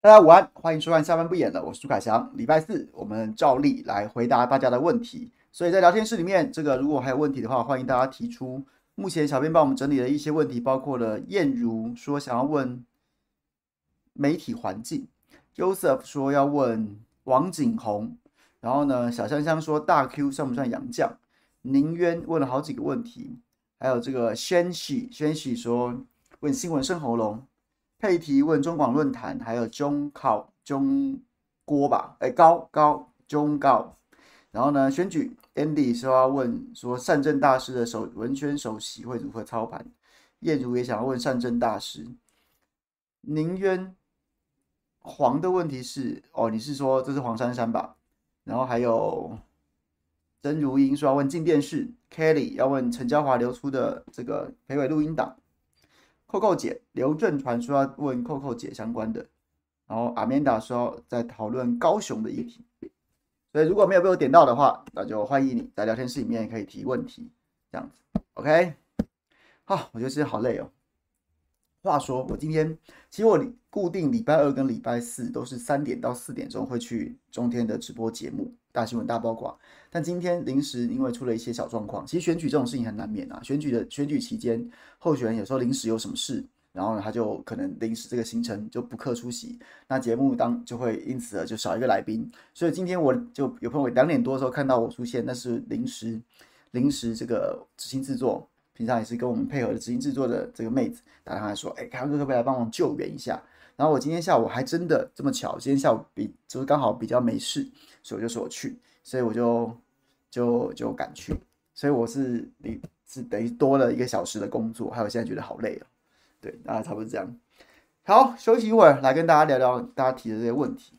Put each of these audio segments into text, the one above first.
大家午安，欢迎收看下班不演了，我是朱凯翔。礼拜四我们照例来回答大家的问题，所以在聊天室里面，这个如果还有问题的话，欢迎大家提出。目前小编帮我们整理了一些问题，包括了燕如说想要问媒体环境，Joseph 说要问王景宏，然后呢，小香香说大 Q 算不算洋将？宁渊问了好几个问题，还有这个宣喜宣喜说问新闻生喉咙。佩提问中广论坛，还有中考中郭吧，哎高高中高，然后呢选举 Andy 说要问说善政大师的首文宣首席会如何操盘，叶如也想要问善政大师，宁渊黄的问题是哦，你是说这是黄珊珊吧？然后还有曾如英说要问镜电视，Kelly 要问陈椒华流出的这个裴伟录音档。扣扣姐，刘正传说要问扣扣姐相关的，然后阿曼达说在讨论高雄的议题，所以如果没有被我点到的话，那就欢迎你在聊天室里面可以提问题，这样子，OK。好，我觉得今天好累哦。话说我今天其实我固定礼拜二跟礼拜四都是三点到四点钟会去中天的直播节目。大新闻大包括，但今天临时因为出了一些小状况，其实选举这种事情很难免啊。选举的选举期间，候选人有时候临时有什么事，然后呢他就可能临时这个行程就不克出席，那节目当就会因此而就少一个来宾。所以今天我就有朋友两点多的时候看到我出现，那是临时临时这个执行制作，平常也是跟我们配合的执行制作的这个妹子打电话说，哎，凯哥可不可以来帮忙救援一下？然后我今天下午还真的这么巧，今天下午比就是刚好比较没事，所以我就说我去，所以我就就就赶去，所以我是比是等于多了一个小时的工作，还有现在觉得好累哦，对，大概差不多这样。好，休息一会儿，来跟大家聊聊大家提的这些问题。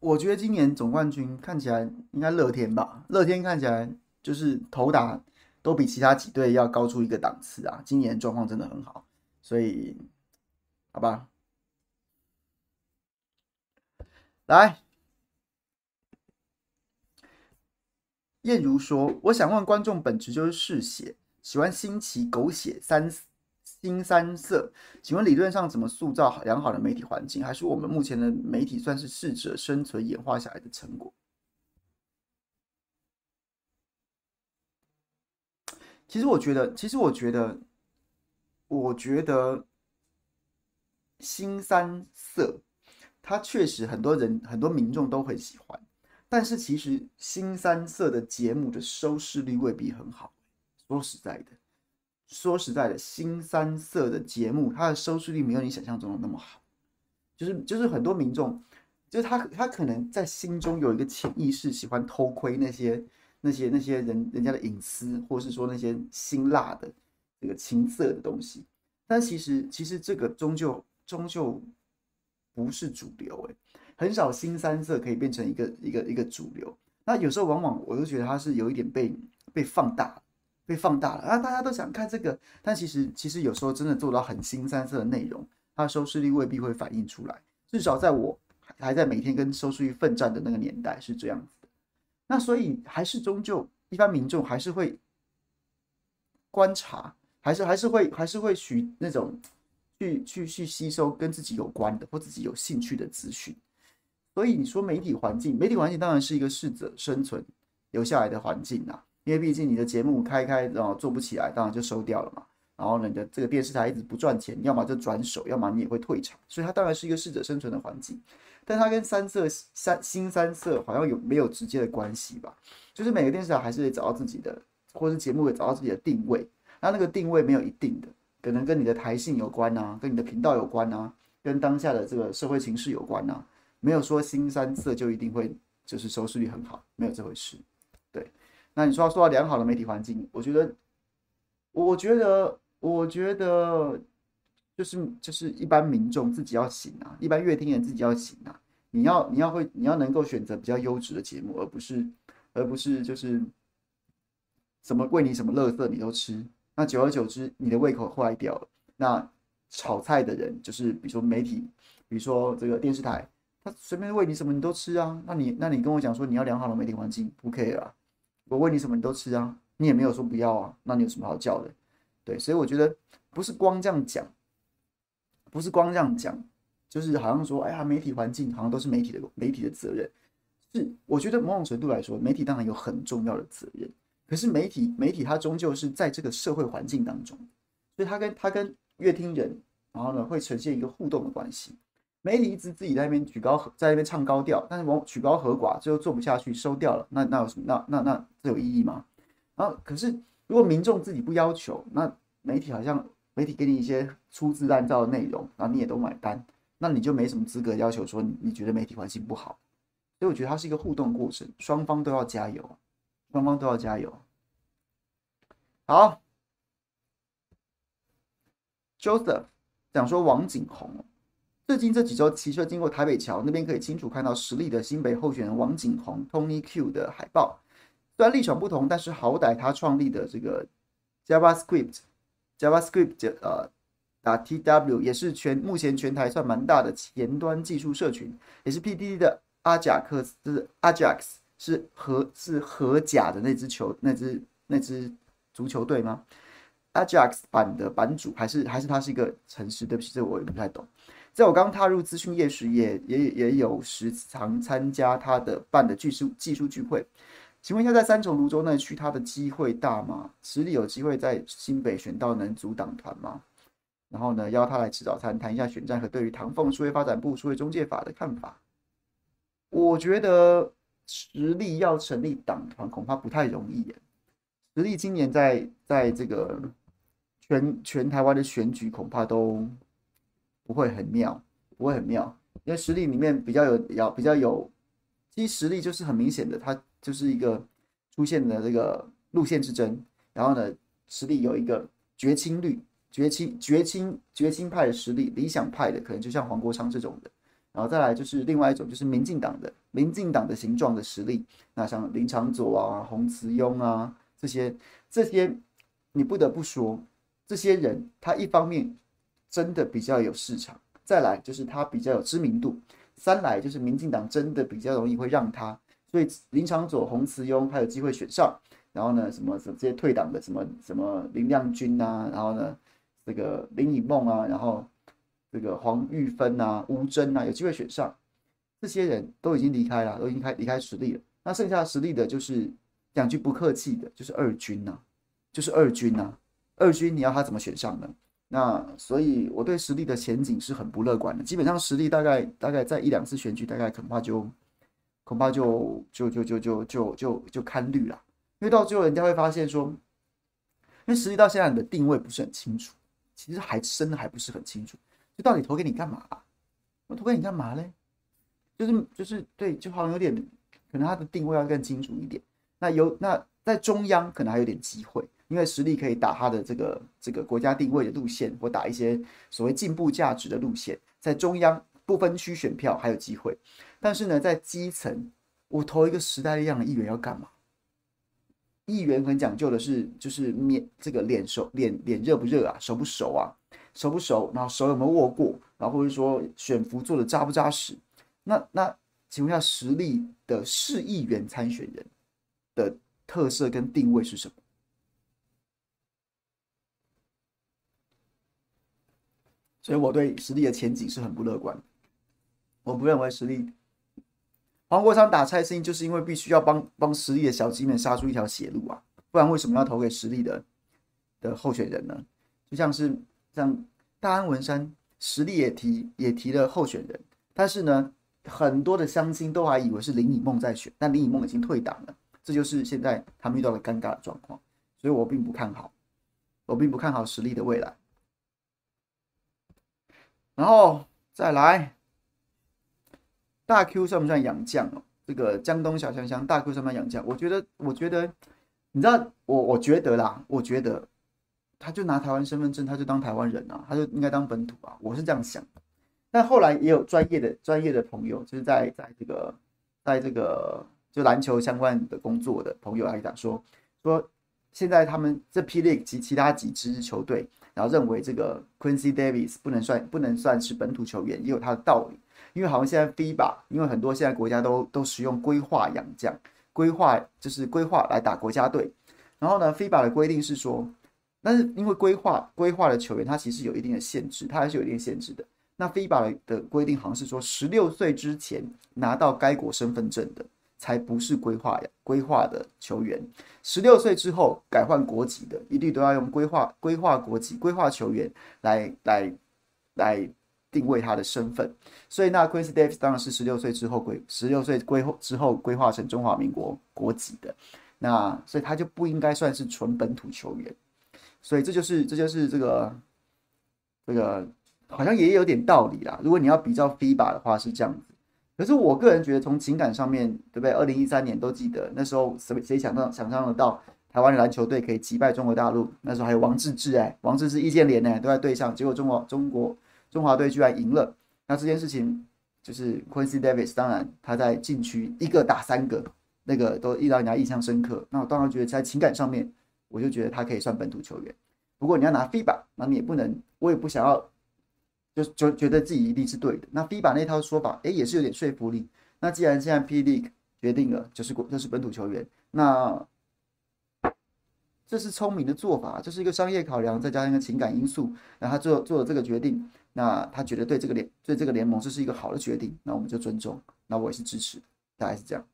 我觉得今年总冠军看起来应该乐天吧，乐天看起来就是投打都比其他几队要高出一个档次啊。今年状况真的很好，所以好吧，来，燕如说，我想问观众，本质就是嗜血，喜欢新奇狗血三。新三色，请问理论上怎么塑造良好的媒体环境？还是我们目前的媒体算是适者生存演化下来的成果？其实我觉得，其实我觉得，我觉得新三色，它确实很多人很多民众都很喜欢，但是其实新三色的节目的收视率未必很好。说实在的。说实在的，新三色的节目，它的收视率没有你想象中的那么好。就是就是很多民众，就是他他可能在心中有一个潜意识，喜欢偷窥那些那些那些人人家的隐私，或是说那些辛辣的这个情色的东西。但其实其实这个终究终究不是主流，哎，很少新三色可以变成一个一个一个主流。那有时候往往我都觉得它是有一点被被放大。被放大了啊！大家都想看这个，但其实其实有时候真的做到很新三色的内容，它的收视率未必会反映出来。至少在我还在每天跟收视率奋战的那个年代是这样子的。那所以还是终究一般民众还是会观察，还是还是会还是会许那种去去去吸收跟自己有关的或自己有兴趣的资讯。所以你说媒体环境，媒体环境当然是一个适者生存留下来的环境啊。因为毕竟你的节目开开然后做不起来，当然就收掉了嘛。然后呢，你的这个电视台一直不赚钱，要么就转手，要么你也会退场。所以它当然是一个适者生存的环境，但它跟三色三新三色好像有没有直接的关系吧？就是每个电视台还是得找到自己的，或者节目也找到自己的定位。那那个定位没有一定的，可能跟你的台性有关啊，跟你的频道有关啊，跟当下的这个社会情势有关啊。没有说新三色就一定会就是收视率很好，没有这回事。那你说要说到良好的媒体环境，我觉得，我觉得，我觉得，就是就是一般民众自己要醒啊，一般乐听人自己要醒啊。你要你要会你要能够选择比较优质的节目，而不是而不是就是什么喂你什么垃圾你都吃。那久而久之，你的胃口坏掉了。那炒菜的人就是比如说媒体，比如说这个电视台，他随便喂你什么你都吃啊。那你那你跟我讲说你要良好的媒体环境，不 OK 啊？我喂你什么你都吃啊，你也没有说不要啊。那你有什么好叫的？对，所以我觉得不是光这样讲，不是光这样讲，就是好像说，哎呀，媒体环境好像都是媒体的媒体的责任。是，我觉得某种程度来说，媒体当然有很重要的责任。可是媒体媒体它终究是在这个社会环境当中，所以它跟它跟乐听人，然后呢会呈现一个互动的关系。媒体一直自己在那边举高，在那边唱高调，但是往举高和寡，最后做不下去收掉了，那那有什么？那那那这有意义吗？然后可是如果民众自己不要求，那媒体好像媒体给你一些粗制滥造的内容，然后你也都买单，那你就没什么资格要求说你，你觉得媒体环境不好。所以我觉得它是一个互动过程，双方都要加油，双方都要加油。好，Joseph 讲说王景宏，最近这几周骑车经过台北桥那边，可以清楚看到实力的新北候选人王景宏 Tony Q 的海报。虽然立场不同，但是好歹他创立的这个 JavaScript JavaScript 呃打 TW 也是全目前全台算蛮大的前端技术社群，也是 P D D 的。阿贾克斯就是 Ajax 是荷是荷甲的那支球那支那支足球队吗？Ajax 版的版主还是还是他是一个城市？对不起，这我也不太懂。在我刚踏入资讯业时也，也也有时常参加他的办的技术技术聚会。请问一下，在三重芦洲那区，他的机会大吗？实力有机会在新北选到能组党团吗？然后呢，邀他来吃早餐，谈一下选战和对于唐凤数位发展部数位中介法的看法。我觉得实力要成立党团恐怕不太容易耶。实力今年在在这个全全台湾的选举恐怕都不会很妙，不会很妙，因为实力里面比较有要比较有，其实实力就是很明显的，它就是一个出现的这个路线之争。然后呢，实力有一个绝亲绿、绝亲、绝亲、绝亲派的实力，理想派的可能就像黄国昌这种的。然后再来就是另外一种，就是民进党的民进党的形状的实力，那像林长佐啊、洪慈庸啊这些这些，你不得不说，这些人他一方面真的比较有市场，再来就是他比较有知名度，三来就是民进党真的比较容易会让他，所以林长佐、洪慈庸还有机会选上，然后呢，什么什么这些退党的什么什么林亮君啊，然后呢，这个林以梦啊，然后。这个黄玉芬啊、吴峥啊，有机会选上，这些人都已经离开了，都已经开离开实力了。那剩下实力的，就是讲句不客气的，就是二军呐、就是二军呐、二军你要他怎么选上呢？那所以我对实力的前景是很不乐观的。基本上实力大概大概在一两次选举，大概恐怕就恐怕就就就就就就就就堪虑了。因为到最后人家会发现说，因为实力到现在你的定位不是很清楚，其实还真的还不是很清楚。就到底投给你干嘛？我投给你干嘛嘞？就是就是对，就好像有点，可能他的定位要更清楚一点。那有那在中央可能还有点机会，因为实力可以打他的这个这个国家定位的路线，或打一些所谓进步价值的路线，在中央不分区选票还有机会。但是呢，在基层，我投一个时代力量的议员要干嘛？议员很讲究的是，就是面这个脸熟脸脸热不热啊，熟不熟啊？熟不熟？然后手有没有握过？然后或者说选服做的扎不扎实？那那请问一下，实力的市议员参选人的特色跟定位是什么？所以我对实力的前景是很不乐观。我不认为实力黄国昌打蔡适应就是因为必须要帮帮实力的小鸡们杀出一条血路啊，不然为什么要投给实力的的候选人呢？就像是。像大安文山实力也提也提了候选人，但是呢，很多的乡亲都还以为是林以梦在选，但林以梦已经退党了，这就是现在他们遇到的尴尬的状况，所以我并不看好，我并不看好实力的未来。然后再来，大 Q 算不算洋将哦？这个江东小香香，大 Q 算不算洋将？我觉得，我觉得，你知道，我我觉得啦，我觉得。他就拿台湾身份证，他就当台湾人啊，他就应该当本土啊，我是这样想。但后来也有专业的专业的朋友，就是在在这个在这个就篮球相关的工作的朋友来讲说说，现在他们这 P League 及其他几支球队，然后认为这个 Quincy Davis 不能算不能算是本土球员，也有他的道理。因为好像现在 FIBA，因为很多现在国家都都使用规划养将，规划就是规划来打国家队。然后呢，FIBA 的规定是说，但是因为规划规划的球员，他其实有一定的限制，他还是有一定限制的。那 FIBA 的规定好像是说，十六岁之前拿到该国身份证的，才不是规划呀，规划的球员。十六岁之后改换国籍的，一律都要用规划、规划国籍规划球员来来来定位他的身份。所以那 Quincy Davis 当然是十六岁之后规十六岁归之后规划成中华民国国籍的。那所以他就不应该算是纯本土球员。所以这就是这就是这个这个。好像也有点道理啦。如果你要比较 FIBA 的话是这样子，可是我个人觉得从情感上面，对不对？二零一三年都记得那时候谁谁想到想象得到台湾篮球队可以击败中国大陆？那时候还有王治郅哎，王治郅、易建联呢都在队上，结果中国中国中华队居然赢了。那这件事情就是 Quincy Davis，当然他在禁区一个打三个，那个都一让人家印象深刻。那我当然觉得在情感上面，我就觉得他可以算本土球员。不过你要拿 FIBA，那你也不能，我也不想要。就就觉得自己一定是对的。那 FIBA 那套说法，哎、也是有点说服力。那既然现在 P League 决定了，就是国就是本土球员，那这是聪明的做法，这是一个商业考量，再加上一个情感因素，然后他做做了这个决定。那他觉得对这个联对这个联盟这是一个好的决定，那我们就尊重。那我也是支持，大概是这样。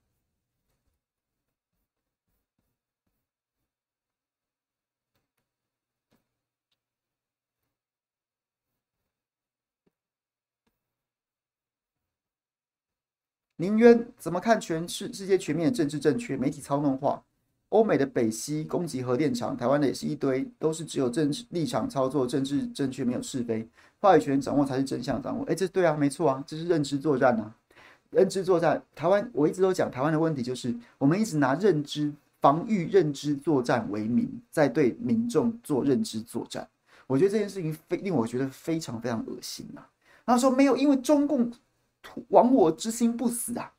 林渊怎么看全世世界全面的政治正确、媒体操弄化？欧美的北溪攻击核电厂，台湾的也是一堆，都是只有政治立场操作、政治正确，没有是非，话语权掌握才是真相掌握。哎，这对啊，没错啊，这是认知作战啊，认知作战。台湾我一直都讲，台湾的问题就是我们一直拿认知防御、认知作战为名，在对民众做认知作战。我觉得这件事情非令我觉得非常非常恶心啊。他说没有，因为中共。亡我之心不死啊！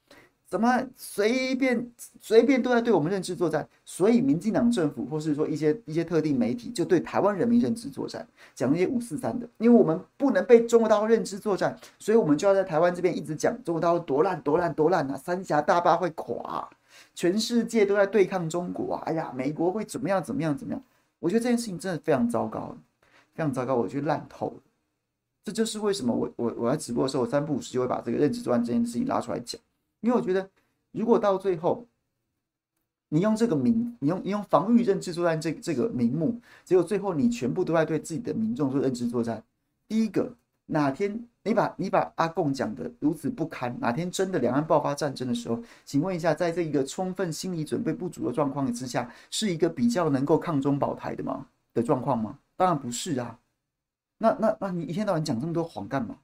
怎么随便随便都在对我们认知作战？所以民进党政府或是说一些一些特定媒体就对台湾人民认知作战，讲那些五四三的。因为我们不能被中国大陆认知作战，所以我们就要在台湾这边一直讲中国大陆多烂多烂多烂啊！三峡大坝会垮，全世界都在对抗中国啊！哎呀，美国会怎么样怎么样怎么样？我觉得这件事情真的非常糟糕，非常糟糕，我觉得烂透了。这就是为什么我我我在直播的时候，我三不五时就会把这个认知作战这件事情拉出来讲，因为我觉得，如果到最后，你用这个名，你用你用防御认知作战这这个名目，结果最后你全部都在对自己的民众做认知作战。第一个，哪天你把你把阿贡讲的如此不堪，哪天真的两岸爆发战争的时候，请问一下，在这一个充分心理准备不足的状况之下，是一个比较能够抗中保台的吗？的状况吗？当然不是啊。那那那你一天到晚讲这么多谎干嘛？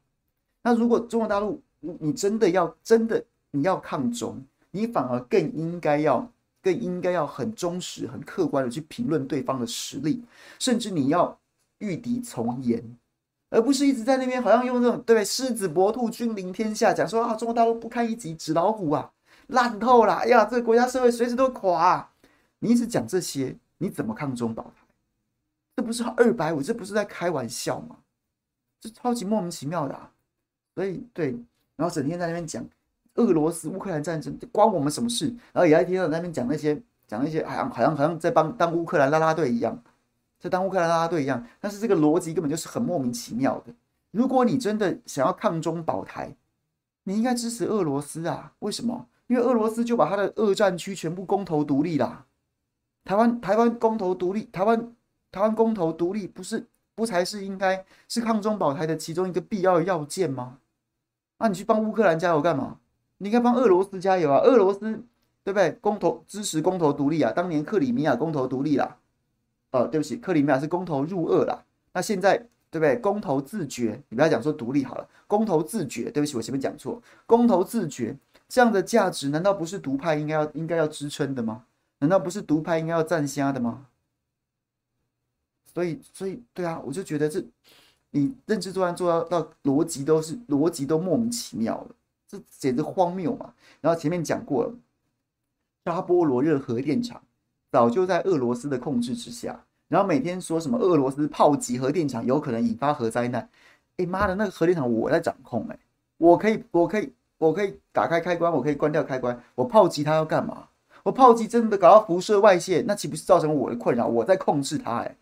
那如果中国大陆你真的要真的你要抗中，你反而更应该要更应该要很忠实、很客观的去评论对方的实力，甚至你要御敌从严，而不是一直在那边好像用这种对？狮子搏兔，君临天下，讲说啊中国大陆不堪一击，纸老虎啊，烂透了！哎呀，这个国家社会随时都垮。你一直讲这些，你怎么抗中保？这不是二百五，这不是在开玩笑吗？这超级莫名其妙的啊！所以对，然后整天在那边讲俄罗斯乌克兰战争，关我们什么事？然后也在听到那边讲那些讲那些，好像好像好像在帮当乌克兰拉拉队一样，在当乌克兰拉拉队一样。但是这个逻辑根本就是很莫名其妙的。如果你真的想要抗中保台，你应该支持俄罗斯啊？为什么？因为俄罗斯就把他的二战区全部公投独立啦。台湾台湾公投独立，台湾。台湾公投独立不是不才是应该是抗中保台的其中一个必要要件吗？那、你去帮乌克兰加油干嘛？你应该帮俄罗斯加油啊！俄罗斯对不对？公投支持公投独立啊！当年克里米亚公投独立啦，呃，对不起，克里米亚是公投入俄啦。那现在对不对？公投自决，你不要讲说独立好了，公投自决，对不起，我前面讲错，公投自决这样的价值，难道不是独派应该要应该要支撑的吗？难道不是独派应该要赞虾的吗？所以，所以，对啊，我就觉得这，你认知作战做到到逻辑都是逻辑都莫名其妙了，这简直荒谬嘛！然后前面讲过了，扎波罗热核电厂早就在俄罗斯的控制之下，然后每天说什么俄罗斯炮击核电厂有可能引发核灾难，哎妈的，那个核电厂我在掌控哎，我可以，我可以，我可以打开开关，我可以关掉开关，我炮击它要干嘛？我炮击真的搞到辐射外泄，那岂不是造成我的困扰？我在控制它哎，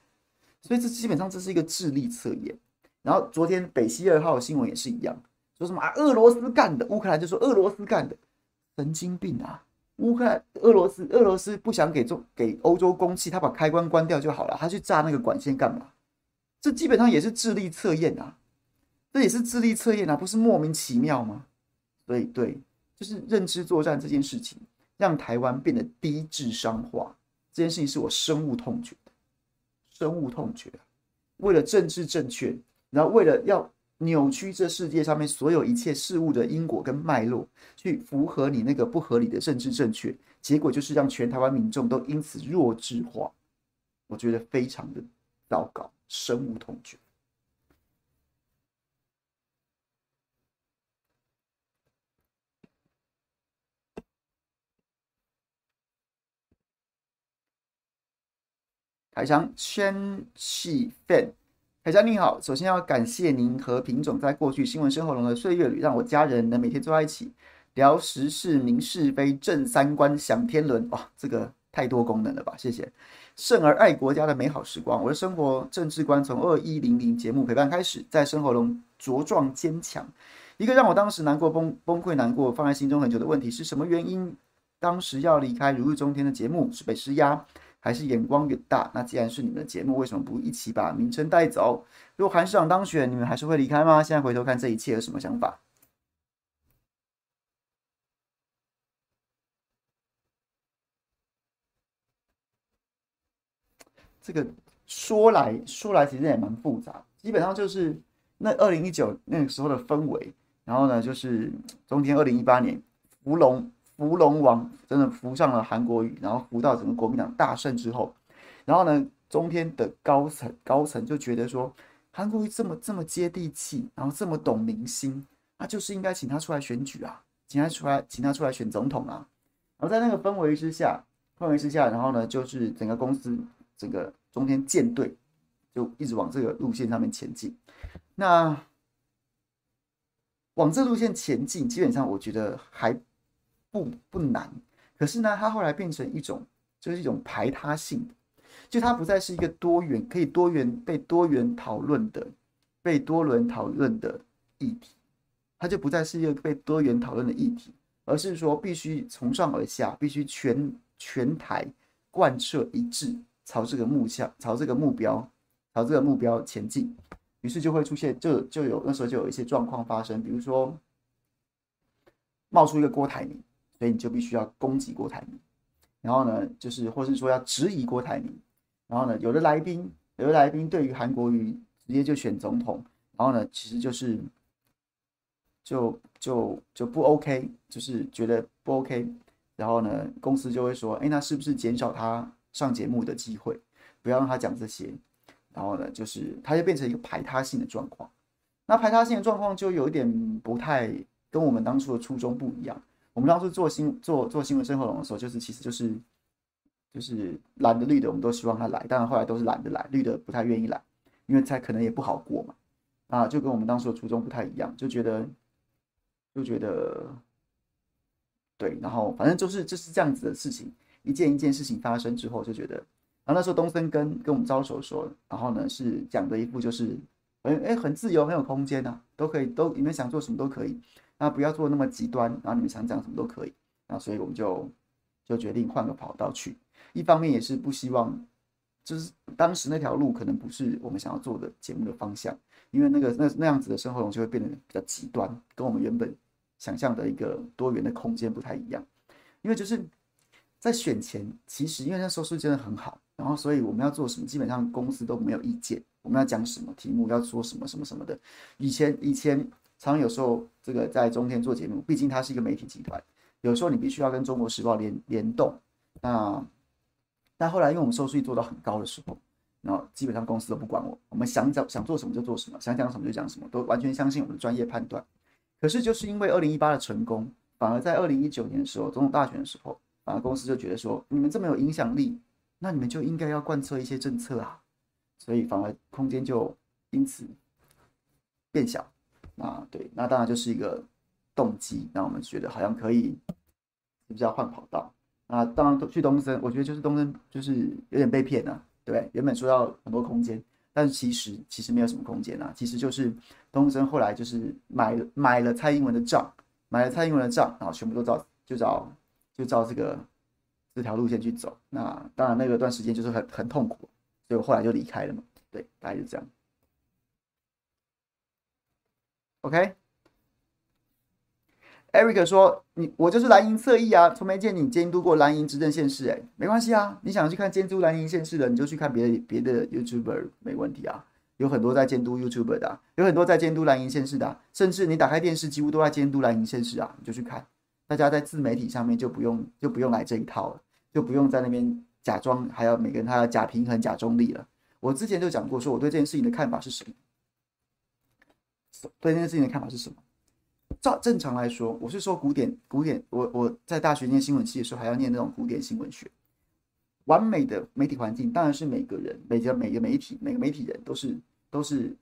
所以这基本上这是一个智力测验。然后昨天北溪二号的新闻也是一样，说什么啊俄罗斯干的，乌克兰就说俄罗斯干的，神经病啊！乌克兰、俄罗斯、俄罗斯不想给中给欧洲供气，他把开关关掉就好了，他去炸那个管线干嘛？这基本上也是智力测验啊，这也是智力测验啊，不是莫名其妙吗？所以对，就是认知作战这件事情，让台湾变得低智商化，这件事情是我深恶痛绝，深恶痛绝。为了政治正确。然后为了要扭曲这世界上面所有一切事物的因果跟脉络，去符合你那个不合理的政治正确，结果就是让全台湾民众都因此弱智化，我觉得非常的糟糕，深恶痛绝。海翔圈气氛。海翔你好，首先要感谢您和品种在过去新闻深喉咙的岁月里，让我家人能每天坐在一起聊时事、明是非、正三观、享天伦。哇，这个太多功能了吧？谢谢。胜而爱国家的美好时光，我的生活政治观从二一零零节目陪伴开始，在生活中茁壮坚强。一个让我当时难过崩崩溃难过放在心中很久的问题是什么原因？当时要离开如日中天的节目是被施压。还是眼光远大？那既然是你们的节目，为什么不一起把名称带走？如果韩市长当选，你们还是会离开吗？现在回头看这一切，有什么想法？这个说来说来，其实也蛮复杂。基本上就是那二零一九那个时候的氛围，然后呢，就是中间二零一八年福隆。扶龙王真的扶上了韩国瑜，然后扶到整个国民党大胜之后，然后呢，中天的高层高层就觉得说，韩国瑜这么这么接地气，然后这么懂民心，那就是应该请他出来选举啊，请他出来，请他出来选总统啊。然后在那个氛围之下，氛围之下，然后呢，就是整个公司整个中天舰队就一直往这个路线上面前进。那往这路线前进，基本上我觉得还。不不难，可是呢，它后来变成一种，就是一种排他性，就它不再是一个多元可以多元被多元讨论的、被多轮讨论的议题，它就不再是一个被多元讨论的议题，而是说必须从上而下，必须全全台贯彻一致，朝这个目标，朝这个目标，朝这个目标前进，于是就会出现，就就有那时候就有一些状况发生，比如说冒出一个郭台铭。所以你就必须要攻击郭台铭，然后呢，就是或是说要质疑郭台铭，然后呢，有的来宾，有的来宾对于韩国瑜直接就选总统，然后呢，其实就是就就就不 OK，就是觉得不 OK，然后呢，公司就会说，哎，那是不是减少他上节目的机会，不要让他讲这些，然后呢，就是他就变成一个排他性的状况，那排他性的状况就有一点不太跟我们当初的初衷不一样。我们当初做新做做新闻生活龙的时候，就是其实就是就是蓝的绿的，我们都希望他来，当然后来都是蓝的来，绿的不太愿意来，因为他可能也不好过嘛，啊，就跟我们当初的初衷不太一样，就觉得就觉得对，然后反正就是就是这样子的事情，一件一件事情发生之后，就觉得，然后那时候东森跟跟我们招手说，然后呢是讲的一副就是，哎哎很自由很有空间呐，都可以都你们想做什么都可以。那不要做那么极端，然后你们想讲什么都可以。那所以我们就就决定换个跑道去。一方面也是不希望，就是当时那条路可能不是我们想要做的节目的方向，因为那个那那样子的生活中就会变得比较极端，跟我们原本想象的一个多元的空间不太一样。因为就是在选前，其实因为那收视真的很好，然后所以我们要做什么，基本上公司都没有意见。我们要讲什么题目，要说什么什么什么的。以前以前。常有时候，这个在中天做节目，毕竟它是一个媒体集团，有时候你必须要跟《中国时报》联联动。那但后来，因为我们收视率做到很高的时候，然后基本上公司都不管我，我们想讲想做什么就做什么，想讲什么就讲什么，都完全相信我们的专业判断。可是就是因为二零一八的成功，反而在二零一九年的时候，总统大选的时候，反而公司就觉得说，你们这么有影响力，那你们就应该要贯彻一些政策啊，所以反而空间就因此变小。啊对，那当然就是一个动机，让我们觉得好像可以，是不是要换跑道？那当然去东森，我觉得就是东森就是有点被骗了啊，对，原本说要很多空间，但是其实其实没有什么空间啊，其实就是东森后来就是买了买了蔡英文的账，买了蔡英文的账，然后全部都照就照就照这个这条路线去走。那当然那个段时间就是很很痛苦，所以我后来就离开了嘛，对，大概就这样。OK，Eric、说：“你我就是蓝营侧翼啊，从没见你监督过蓝营执政县市，哎，没关系啊，你想去看监督蓝营县市的，你就去看别的别的 YouTuber，没问题啊，有很多在监督 YouTuber 的、啊，有很多在监督蓝营县市的、啊，甚至你打开电视，几乎都在监督蓝营县市啊，你就去看。大家在自媒体上面就不用就不用来这一套了，就不用在那边假装，还要每个人他要假平衡、假中立了。我之前就讲过，说我对这件事情的看法是什么。”对这件事情的看法是什么？照正常来说，我是说古典古典，我我在大学念新闻系的时候，还要念那种古典新闻学。完美的媒体环境当然是每个人每个每个媒体每个媒体人都是都是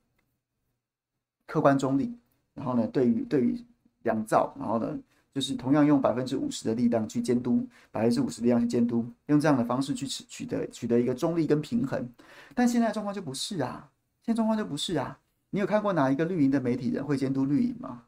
客观中立，然后呢，对于对于两造，然后呢，就是同样用百分之五十的力量去监督，百分之五十力量去监督，用这样的方式去取取得取得一个中立跟平衡。但现在状况就不是啊，现在状况就不是啊。你有看过哪一个绿营的媒体人会监督绿营吗？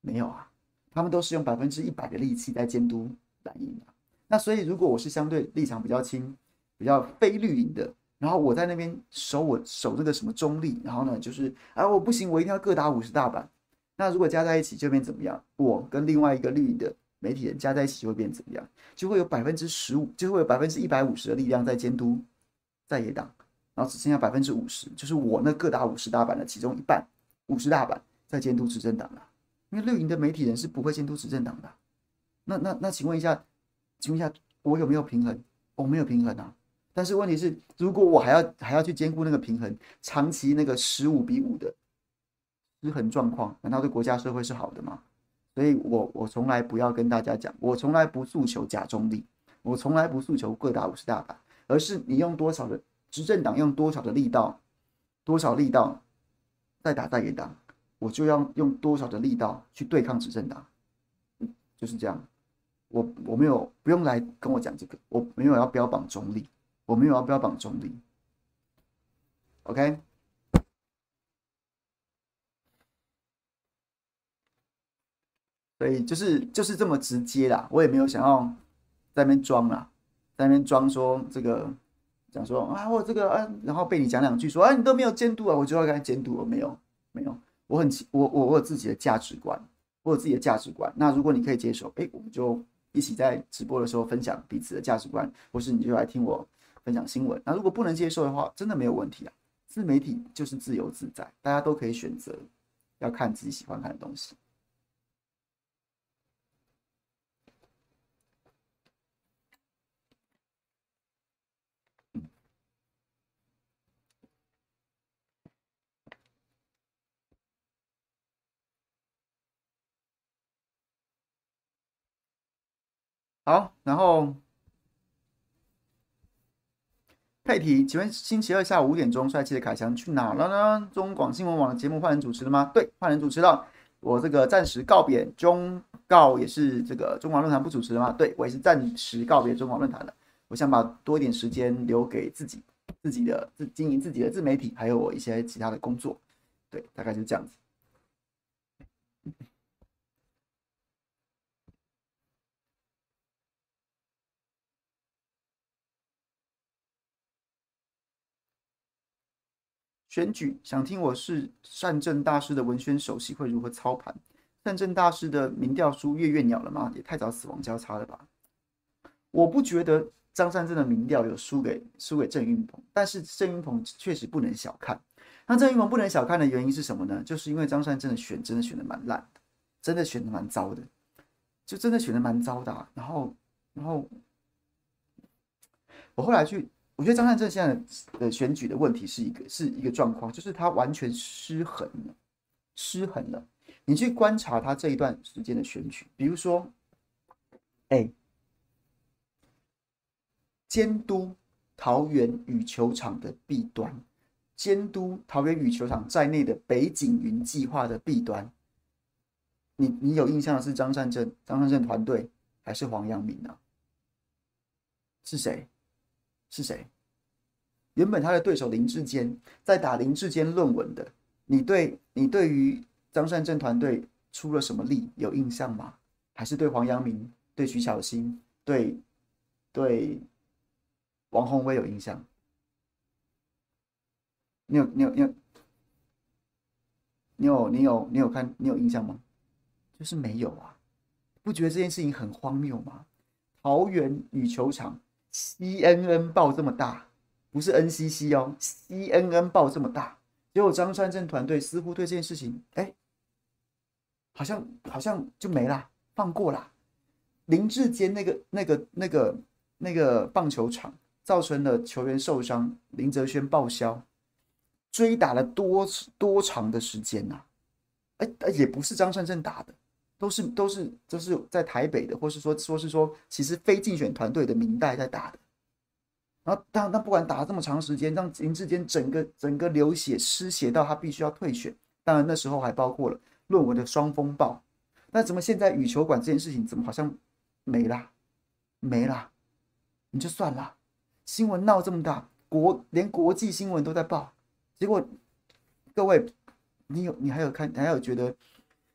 没有啊，他们都是用百分之一百的力气在监督蓝营啊。那所以，如果我是相对立场比较轻、比较非绿营的，然后我在那边守我守这个什么中立，然后呢，就是啊，我不行，我一定要各打五十大板。那如果加在一起就变怎么样？我跟另外一个绿营的媒体人加在一起就会变怎么样？就会有百分之十五，就会有百分之一百五十的力量在监督在野党。然后只剩下百分之五十，就是我那各打五十大板的其中一半，五十大板在监督执政党了。因为绿营的媒体人是不会监督执政党的。那那那，请问一下，请问一下，我有没有平衡？我没有平衡啊。但是问题是，如果我还要还要去兼顾那个平衡，长期那个十五比五的失衡状况，难道对国家社会是好的吗？所以我我从来不要跟大家讲，我从来不诉求假中立，我从来不诉求各打五十大板，而是你用多少的。执政党用多少的力道，多少力道再打在野党，我就要用多少的力道去对抗执政党，就是这样。我我没有不用来跟我讲这个，我没有要标榜中立，我没有要标榜中立。OK，所以就是就是这么直接啦，我也没有想要在那边装啦，在那边装说这个。讲说啊，我这个啊，然后被你讲两句说啊，你都没有监督啊，我就要该监督。我没有，没有，我很我我我有自己的价值观，我有自己的价值观。那如果你可以接受，哎，我们就一起在直播的时候分享彼此的价值观，或是你就来听我分享新闻。那如果不能接受的话，真的没有问题啊。自媒体就是自由自在，大家都可以选择要看自己喜欢看的东西。好，然后佩提，请问星期二下午五点钟，帅气的凯翔去哪了呢？中广新闻网的节目换人主持了吗？对，换人主持了。我这个暂时告别中告，也是这个中广论坛不主持了吗？对，我也是暂时告别中广论坛的。我想把多一点时间留给自己，自己的自经营自己的自媒体，还有我一些其他的工作。对，大概就是这样子。选举想听我是善政大师的文宣首席会如何操盘？善政大师的民调输月月鸟了吗？也太早死亡交叉了吧？我不觉得张善政的民调有输给输给郑运鹏，但是郑运鹏确实不能小看。那郑运鹏不能小看的原因是什么呢？就是因为张善政的选真的选的蛮烂的，真的选的蛮糟的，就真的选的蛮糟的啊。然后，然后我后来去。我觉得张善政现在的选举的问题是一个是一个状况，就是他完全失衡了，失衡了。你去观察他这一段时间的选举，比如说，哎，监督桃园羽球场的弊端，监督桃园羽球场在内的北景云计划的弊端。你你有印象的是张善政、张善政团队，还是黄阳明啊？是谁？是谁？原本他的对手林志坚在打林志坚论文的，你对你对于张善政团队出了什么力有印象吗？还是对黄阳明、对徐巧芯、对对王宏威有印象？你有你有你有你有你有你有看你有印象吗？就是没有啊！不觉得这件事情很荒谬吗？桃园女球场 CNN 爆这么大，不是 NCC 哦，CNN 爆这么大，结果张善政团队似乎对这件事情，哎，好像好像就没了。放过啦，林志坚那个、那个、那个、那个棒球场造成了球员受伤，林哲轩报销，追打了多多长的时间呐、啊？哎，也不是张善政打的，都是都是都是在台北的，或是说说是说，其实非竞选团队的民代在打的。然后，当他不管打了这么长时间，让林志坚整个整个流血失血到他必须要退选。当然那时候还包括了论文的双风暴。那怎么现在羽球馆这件事情怎么好像没了，没了？你就算了，新闻闹这么大，国连国际新闻都在报，结果各位，你有你还有看，还有觉得，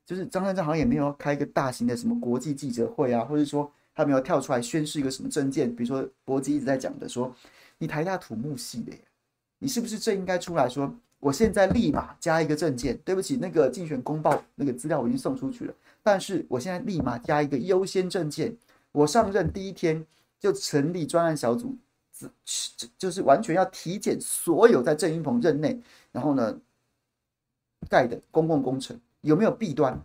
就是张善政好像也没有开一个大型的什么国际记者会啊，或者说他没有跳出来宣示一个什么证件，比如说伯基一直在讲的说，你台大土木系的，你是不是正应该出来说？我现在立马加一个证件，对不起，那个竞选公报那个资料我已经送出去了。但是我现在立马加一个优先证件，我上任第一天就成立专案小组，就是完全要体检所有在郑运鹏任内，然后呢盖的公共工程有没有弊端，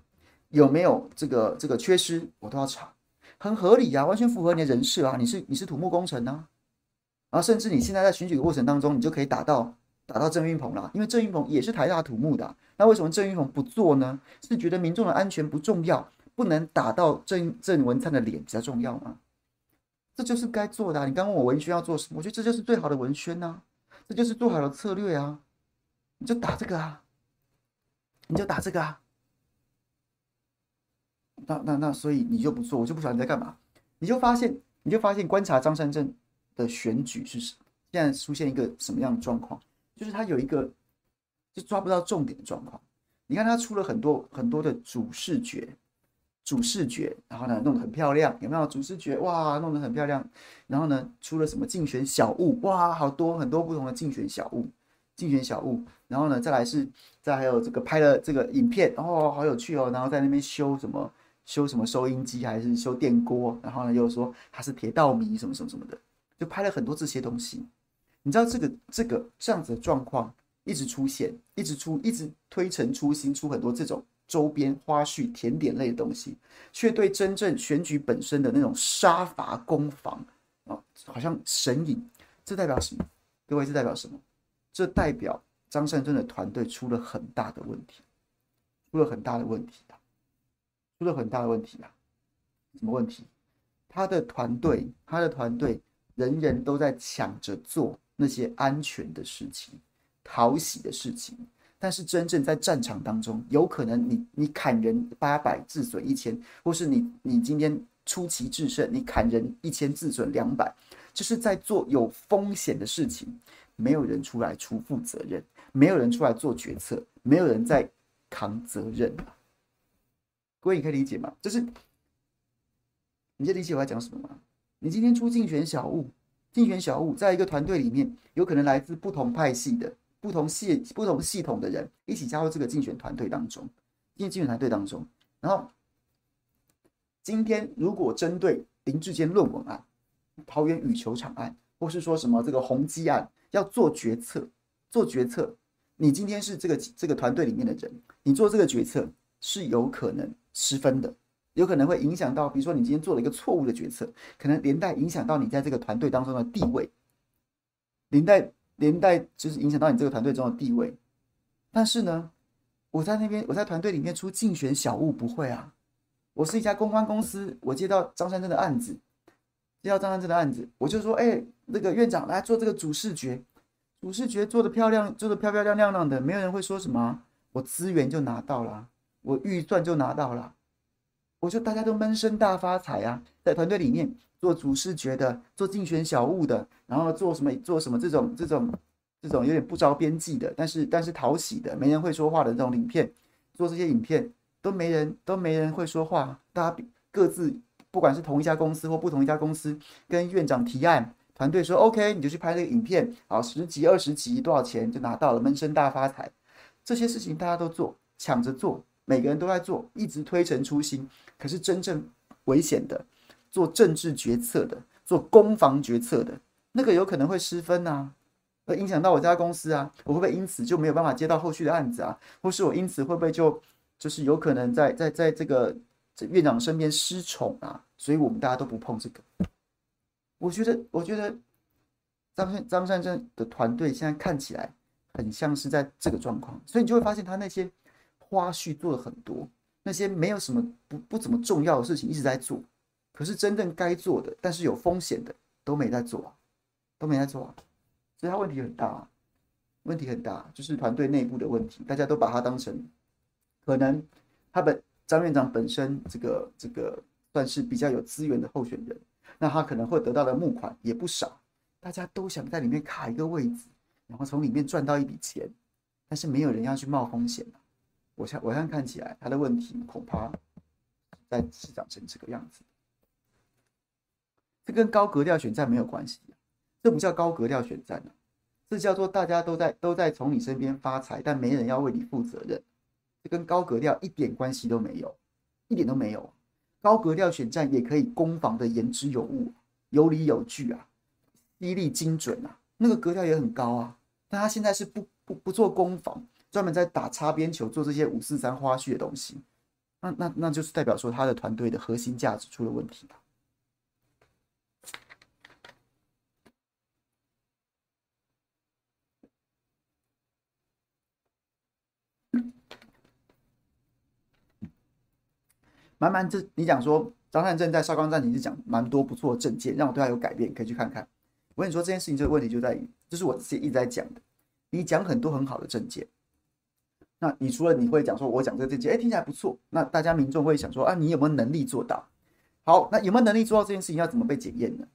有没有这个这个缺失，我都要查，很合理啊，完全符合你的人设啊，你是你是土木工程啊，然后甚至你现在在选举的过程当中，你就可以打到。打到郑云鹏了，因为郑云鹏也是台大土木的，那为什么郑云鹏不做呢？是觉得民众的安全不重要，不能打到郑郑文灿的脸比较重要吗？这就是该做的啊。你刚问我文宣要做什么，我觉得这就是最好的文宣呐，这就是做好的策略啊。你就打这个啊，你就打这个啊。那那那，所以你就不做，我就不晓得你在干嘛。你就发现，你就发现观察张善政的选举是，现在出现一个什么样的状况？就是他有一个就抓不到重点的状况，你看他出了很多很多的主视觉，主视觉，然后呢弄得很漂亮，有没有主视觉？哇，弄得很漂亮。然后呢出了什么竞选小物？哇，好多很多不同的竞选小物，竞选小物。然后呢再来是再还有这个拍了这个影片，哦，好有趣哦。然后在那边修什么修什么收音机还是修电锅？然后呢又说他是铁道迷什么什么什么的，就拍了很多这些东西。你知道这个这个这样子的状况一直出现，一直出，一直推陈出新，出很多这种周边花絮、甜点类的东西，却对真正选举本身的那种杀伐攻防啊，好像神隐。这代表什么？各位，这代表什么？这代表张善政的团队出了很大的问题，出了很大的问题，出了很大的问题啊！什么问题？他的团队，他的团队，人人都在抢着做。那些安全的事情、讨喜的事情，但是真正在战场当中，有可能你你砍人八百自损一千，或是你你今天出奇制胜，你砍人一千自损两百，就是在做有风险的事情，没有人出来出负责任，没有人出来做决策，没有人在扛责任。各位，你可以理解吗？就是你可以理解我在讲什么吗？你今天出竞选小物。竞选小物，在一个团队里面，有可能来自不同派系的、不同系、不同系统的人一起加入这个竞选团队当中。竞选团队当中，然后今天如果针对林志坚论文案、桃园羽球场案，或是说什么这个宏基案要做决策，做决策，你今天是这个这个团队里面的人，你做这个决策是有可能失分的。有可能会影响到，比如说你今天做了一个错误的决策，可能连带影响到你在这个团队当中的地位，连带连带就是影响到你这个团队中的地位。但是呢，我在那边，我在团队里面出竞选小物不会啊。我是一家公关公司，我接到张善政的案子，接到张善政的案子，我就说，哎，那个院长来做这个主视觉，主视觉做的漂亮，做的漂漂亮亮亮的，没有人会说什么，我资源就拿到了，我预算就拿到了，我就大家都闷声大发财啊，在团队里面做主视觉的，做竞选小物的，然后做什么做什么这种这种这种有点不着边际的，但是但是讨喜的，没人会说话的这种影片，做这些影片都没人都没人会说话，大家各自。不管是同一家公司或不同一家公司，跟院长提案，团队说 OK，你就去拍这个影片，好，十集二十集多少钱就拿到了，闷声大发财。这些事情大家都做，抢着做，每个人都在做，一直推陈出新。可是真正危险的，做政治决策的，做攻防决策的，那个有可能会失分啊，会影响到我家公司啊，我会不会因此就没有办法接到后续的案子啊？或是我因此会不会就就是有可能在在在这个。这院长身边失宠啊，所以我们大家都不碰这个。我觉得，我觉得张善张善政的团队现在看起来很像是在这个状况，所以你就会发现他那些花絮做了很多，那些没有什么不不怎么重要的事情一直在做，可是真正该做的，但是有风险的都没在做啊，都没在做啊，所以他问题很大啊，问题很大，就是团队内部的问题，大家都把他当成可能他本。张院长本身这个这个算是比较有资源的候选人，那他可能会得到的募款也不少，大家都想在里面卡一个位置，然后从里面赚到一笔钱，但是没有人要去冒风险。我现我现在看起来他的问题恐怕在市长成这个样子，这跟高格调选战没有关系，这不叫高格调选战啊，这叫做大家都在都在从你身边发财，但没人要为你负责任。这跟高格调一点关系都没有，一点都没有。高格调选战也可以攻防的言之有物，有理有据啊，犀利精准啊，那个格调也很高啊。但他现在是不不不做攻防，专门在打擦边球，做这些五四三花絮的东西。那那那就是代表说他的团队的核心价值出了问题。慢慢这你讲说张善政在少康战情是讲蛮多不错的政见，让我对他有改变，可以去看看。我跟你说这件事情，这个问题就在于，这是我自己一直在讲的。你讲很多很好的政见，那你除了你会讲说，我讲这个政见，哎，听起来不错，那大家民众会想说啊，你有没有能力做到？好，那有没有能力做到这件事情，要怎么被检验呢？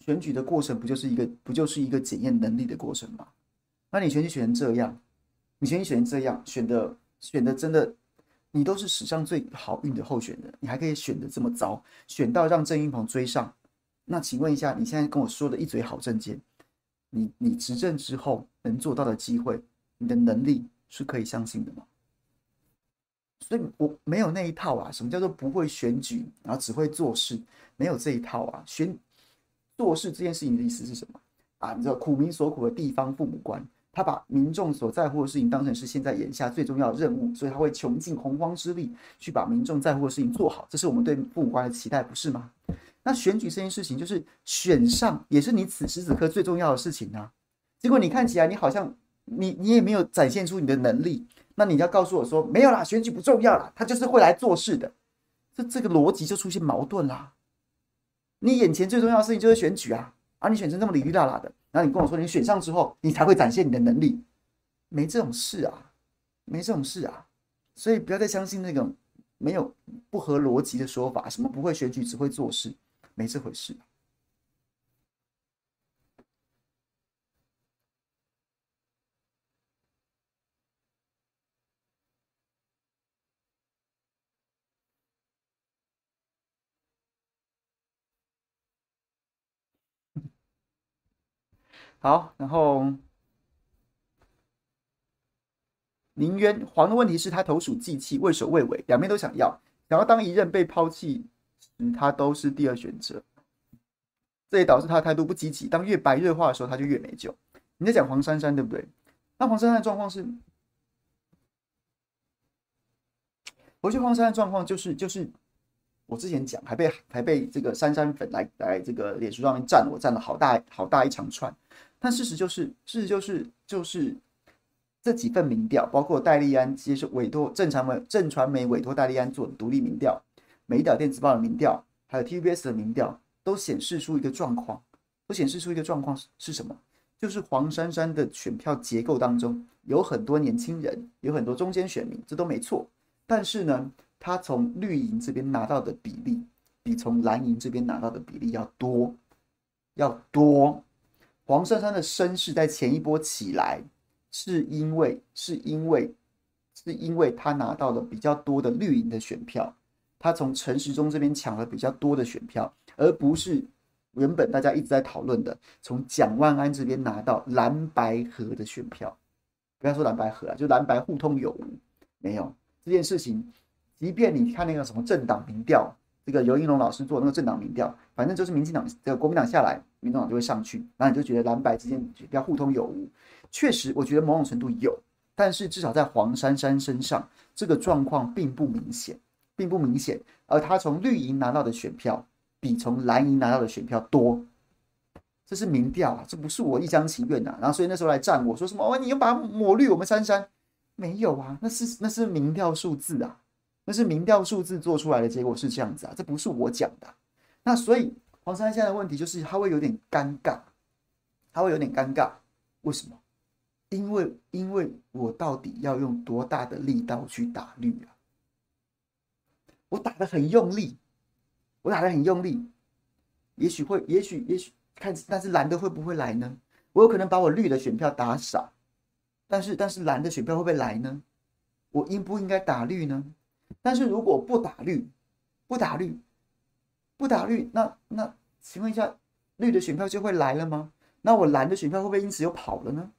选举的过程不就是一个不就是一个检验能力的过程吗？那你选举选成这样，你选举选成这样，选的选的真的。你都是史上最好运的候选人，你还可以选得这么糟，选到让郑运鹏追上。那请问一下，你现在跟我说的一嘴好政见，你你执政之后能做到的机会，你的能力是可以相信的吗？所以我没有那一套啊。什么叫做不会选举，然后只会做事？没有这一套啊。选做事这件事情的意思是什么啊？你知道苦民所苦的地方父母官。他把民众所在乎的事情当成是现在眼下最重要的任务，所以他会穷尽洪荒之力去把民众在乎的事情做好。这是我们对父母官的期待，不是吗？那选举这件事情，就是选上也是你此时此刻最重要的事情啊。结果你看起来你好像你你也没有展现出你的能力，那你要告诉我说没有啦，选举不重要啦，他就是会来做事的，这这个逻辑就出现矛盾啦。你眼前最重要的事情就是选举啊，而你选成这么里里啦啦的。然后你跟我说，你选上之后，你才会展现你的能力，没这种事啊，没这种事啊，所以不要再相信那种没有不合逻辑的说法，什么不会选举只会做事，没这回事。好，然后宁渊黄的问题是他投鼠忌器，畏首畏尾，两边都想要，想要当一任被抛弃，他都是第二选择，这也导致他的态度不积极。当越白热化的时候，他就越没救。你在讲黄珊珊对不对？那黄珊珊的状况是，我觉得黄珊珊的状况就是就是。我之前讲还被还被这个珊珊粉来来这个脸书上面站我站了好大好大一长串，但事实就是事实就是就是这几份民调，包括戴立安接受委托正常媒正传媒委托戴立安做的独立民调，美岛电子报的民调，还有 TVBS 的民调，都显示出一个状况，都显示出一个状况是是什么？就是黄珊珊的选票结构当中有很多年轻人，有很多中间选民，这都没错。但是呢，他从绿营这边拿到的比例，比从蓝营这边拿到的比例要多，要多。黄珊珊的声势在前一波起来，是因为是因为是因为他拿到了比较多的绿营的选票，他从陈时中这边抢了比较多的选票，而不是原本大家一直在讨论的从蒋万安这边拿到蓝白合的选票。不要说蓝白合啊，就蓝白互通有无，没有这件事情。即便你看那个什么政党民调。这个游盈隆老师做那个政党民调，反正就是民进党这个国民党下来，民众党就会上去，然后你就觉得蓝白之间比较互通有无。确实，我觉得某种程度有，但是至少在黄珊珊身上，这个状况并不明显，并不明显。而他从绿营拿到的选票比从蓝营拿到的选票多，这是民调啊，这不是我一厢情愿呐。然后所以那时候来战我说什么？哦，你又把抹绿我们珊珊？没有啊，那是那是民调数字啊。那是民调数字做出来的结果是这样子啊，这不是我讲的。那所以黄珊珊现在的问题就是他会有点尴尬，他会有点尴尬。为什么？因为因为我到底要用多大的力道去打绿啊？我打得很用力，我打得很用力，也许会，也许也许看，但是蓝的会不会来呢？我有可能把我绿的选票打少，但是但是蓝的选票会不会来呢？我应不应该打绿呢？但是如果不打绿，不打绿，不打绿，那那请问一下，绿的选票就会来了吗？那我蓝的选票会不会因此又跑了呢？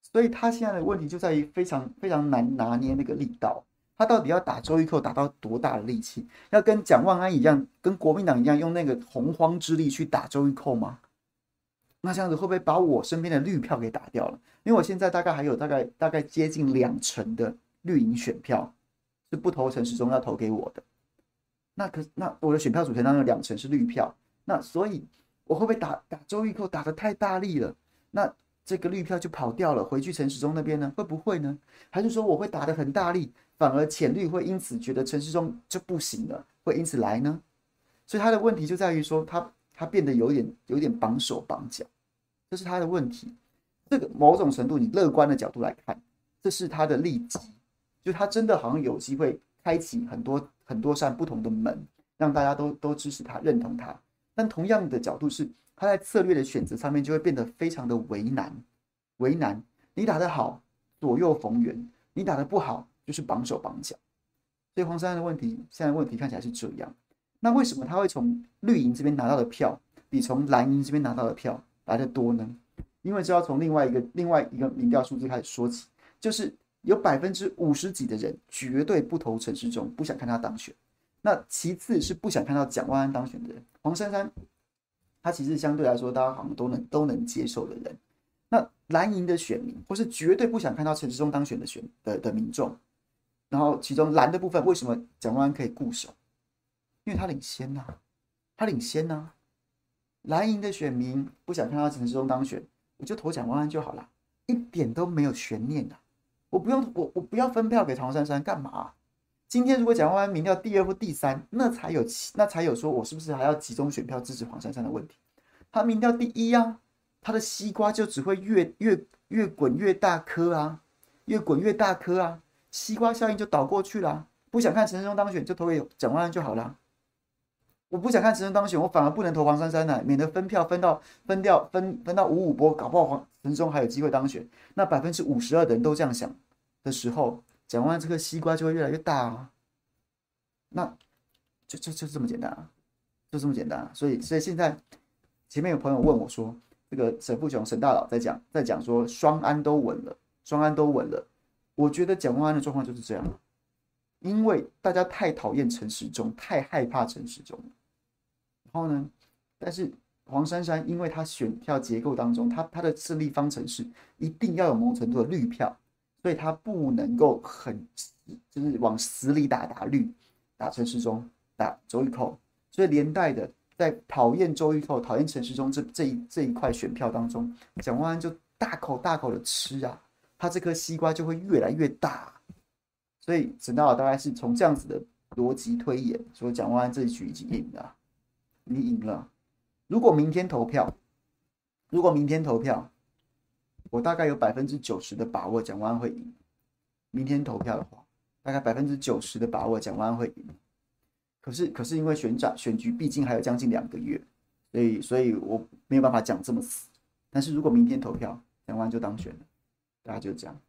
所以他现在的问题就在于非常非常难拿捏那个力道，他到底要打周玉蔻打到多大的力气？要跟蒋万安一样，跟国民党一样用那个洪荒之力去打周玉蔻吗？那这样子会不会把我身边的绿票给打掉了？因为我现在大概还有大概大概接近两成的绿营选票。不投陈时中要投给我的，那可那我的选票组成当中有两成是绿票，那所以我会不会打打周玉蔻打得太大力了？那这个绿票就跑掉了，回去陈时中那边呢？会不会呢？还是说我会打得很大力，反而浅绿会因此觉得陈时中就不行了，会因此来呢？所以他的问题就在于说他他变得有点有点绑手绑脚，这是他的问题。这个某种程度你乐观的角度来看，这是他的利基。就他真的好像有机会开启很多很多扇不同的门，让大家都都支持他、认同他。但同样的角度是，他在策略的选择上面就会变得非常的为难。为难，你打得好，左右逢源；你打得不好，就是绑手绑脚。所以黄珊珊的问题，现在问题看起来是这样。那为什么他会从绿营这边拿到的票，比从蓝营这边拿到的票来得多呢？因为就要从另外一个另外一个民调数字开始说起，就是。有百分之五十几的人绝对不投陈世忠，不想看他当选。那其次是不想看到蒋万安当选的人。黄珊珊，他其实相对来说，大家好像都能都能接受的人。那蓝营的选民，或是绝对不想看到陈世忠当选的选的的民众。然后其中蓝的部分，为什么蒋万安可以固守？因为他领先呐、啊，他领先呐、啊。蓝营的选民不想看到陈世忠当选，我就投蒋万安就好了，一点都没有悬念的、啊。我不用，我我不要分票给黄珊珊干嘛？今天如果蒋万安民调第二或第三，那才有那才有说我是不是还要集中选票支持黄珊珊的问题。他民调第一啊，他的西瓜就只会越越越滚越大颗啊，越滚越大颗啊，西瓜效应就倒过去了。不想看陈时中当选，就投给蒋万安就好了。我不想看陈时中当选，我反而不能投黄珊珊呢，免得分票分到分掉分分到五五波，搞不好黄陈时中还有机会当选。那百分之五十二的人都这样想的时候，蒋万这个西瓜就会越来越大啊。那就就就这么简单啊，就这么简单啊。所以所以现在前面有朋友问我说，这个沈富雄沈大佬在讲在讲说双安都稳了，双安都稳了。我觉得蒋万安的状况就是这样。因为大家太讨厌陈时中，太害怕陈时中。然后呢，但是黄珊珊，因为他选票结构当中，他他的胜利方程式一定要有某种程度的绿票，所以他不能够很就是往死里打打绿，打陈时中，打周玉蔻。所以连带的，在讨厌周玉蔻、讨厌陈时中这这一这一块选票当中，蒋万安就大口大口的吃啊，他这颗西瓜就会越来越大。所以沈大佬大概是从这样子的逻辑推演，说蒋万安这一局已经赢了，你赢了。如果明天投票，如果明天投票，我大概有百分之九十的把握蒋万安会赢。明天投票的话，大概百分之九十的把握蒋万安会赢。可是，可是因为选战选举毕竟还有将近两个月，所以，所以我没有办法讲这么死。但是如果明天投票，蒋万安就当选了，大家就这样。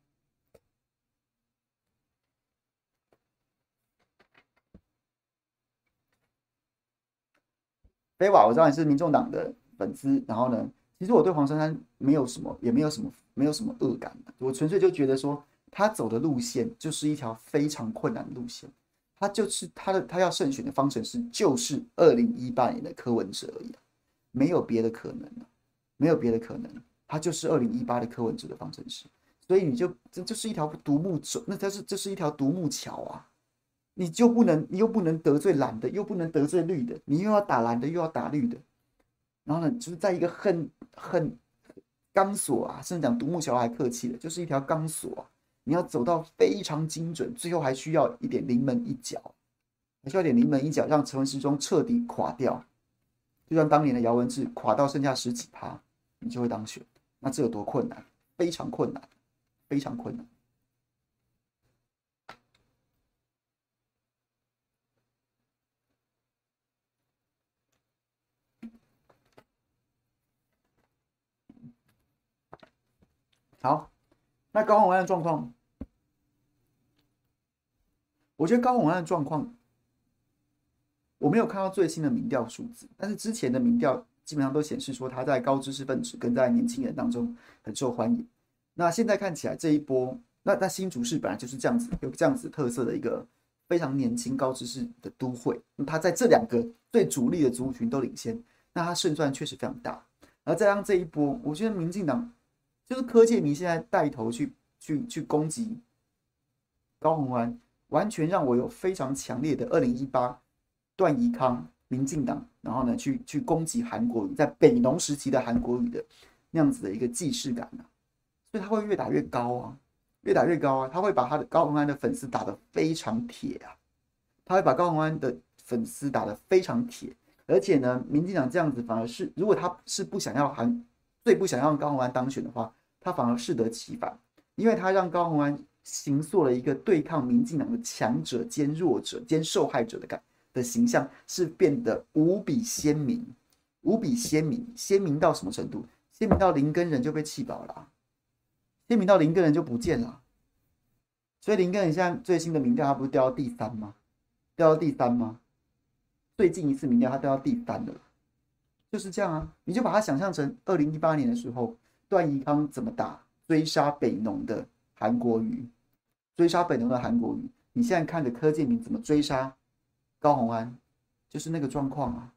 飞瓦，我知道你是民众党的粉丝，然后呢，其实我对黄珊珊没有什么，也没有什么，没有什么恶感的，我纯粹就觉得说，他走的路线就是一条非常困难的路线，他就是他的他要胜选的方程式就是二零一八年的柯文哲而已，没有别的可能，没有别的可能，他就是二零一八的柯文哲的方程式，所以你就这就是一条独木舟，那它是这是一条独木桥啊。你就不能，你又不能得罪蓝的，又不能得罪绿的，你又要打蓝的，又要打绿的，然后呢，就是在一个很很钢索啊，甚至讲独木桥还客气的，就是一条钢索啊，你要走到非常精准，最后还需要一点临门一脚，还需要点临门一脚，让陈文时中彻底垮掉，就像当年的姚文智垮到剩下十几趴，你就会当选，那这有多困难？非常困难，非常困难。好，那高虹安的状况，我觉得高虹安的状况，我没有看到最新的民调数字，但是之前的民调基本上都显示说他在高知识分子跟在年轻人当中很受欢迎。那现在看起来这一波，那那新竹市本来就是这样子，有这样子特色的一个非常年轻高知识的都会，那他在这两个最主力的族群都领先，那他胜算确实非常大。而再让这一波，我觉得民进党。就是柯建铭现在带头去去去攻击高虹安，完全让我有非常强烈的二零一八段宜康民进党，然后呢去去攻击韩国瑜，在北农时期的韩国瑜的那样子的一个既视感啊，所以他会越打越高啊，越打越高啊，他会把他的高虹安的粉丝打得非常铁啊，他会把高虹安的粉丝打得非常铁，而且呢，民进党这样子反而是，如果他是不想要韩最不想要高虹安当选的话。他反而适得其反，因为他让高虹安形塑了一个对抗民进党的强者兼弱者兼受害者的感的形象，是变得无比鲜明，无比鲜明，鲜明到什么程度？鲜明到林根仁就被气饱了啊，鲜明到林根仁就不见了。所以林根仁现在最新的民调，他不是掉到第三吗？掉到第三吗？最近一次民调他掉到第三了，就是这样啊！你就把它想象成二零一八年的时候。段宜康怎么打追杀北农的韩国瑜？追杀北农的韩国瑜，你现在看着柯建铭怎么追杀高虹安，就是那个状况啊，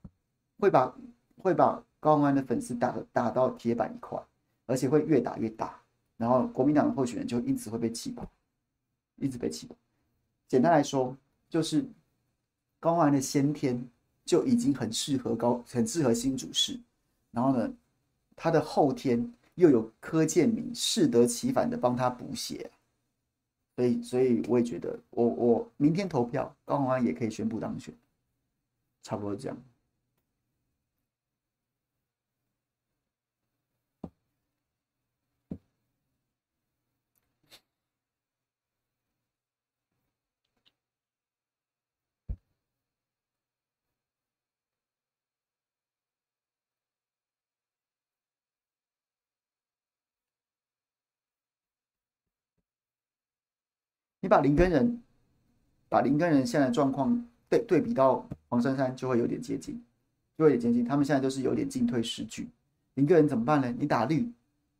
会把会把高虹安的粉丝打的打到铁板一块，而且会越打越大，然后国民党的候选人就因此会被气跑，一直被气跑。简单来说，就是高虹安的先天就已经很适合高，很适合新主事，然后呢，他的后天。又有柯建铭适得其反的帮他补血，所以所以我也觉得我，我明天投票，高鸿安也可以宣布当选，差不多这样。你把林根人，把林根人现在的状况对对比到黄珊珊，就会有点接近，就会有点接近。他们现在就是有点进退失据。林根人怎么办呢？你打绿，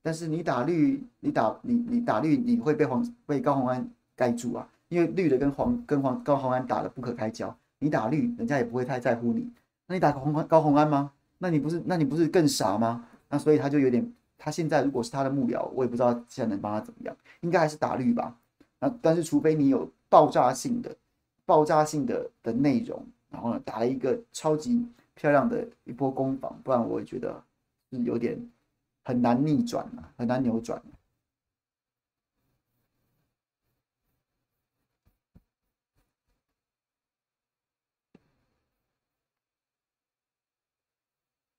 但是你打绿，你打你你打绿，你会被黄被高洪安盖住啊，因为绿的跟黄跟黄高洪安打的不可开交。你打绿，人家也不会太在乎你。那你打高洪安吗？那你不是那你不是更傻吗？那所以他就有点，他现在如果是他的幕僚，我也不知道现在能帮他怎么样，应该还是打绿吧。那但是，除非你有爆炸性的、爆炸性的的内容，然后呢，打了一个超级漂亮的一波攻防，不然我会觉得是有点很难逆转啊，很难扭转。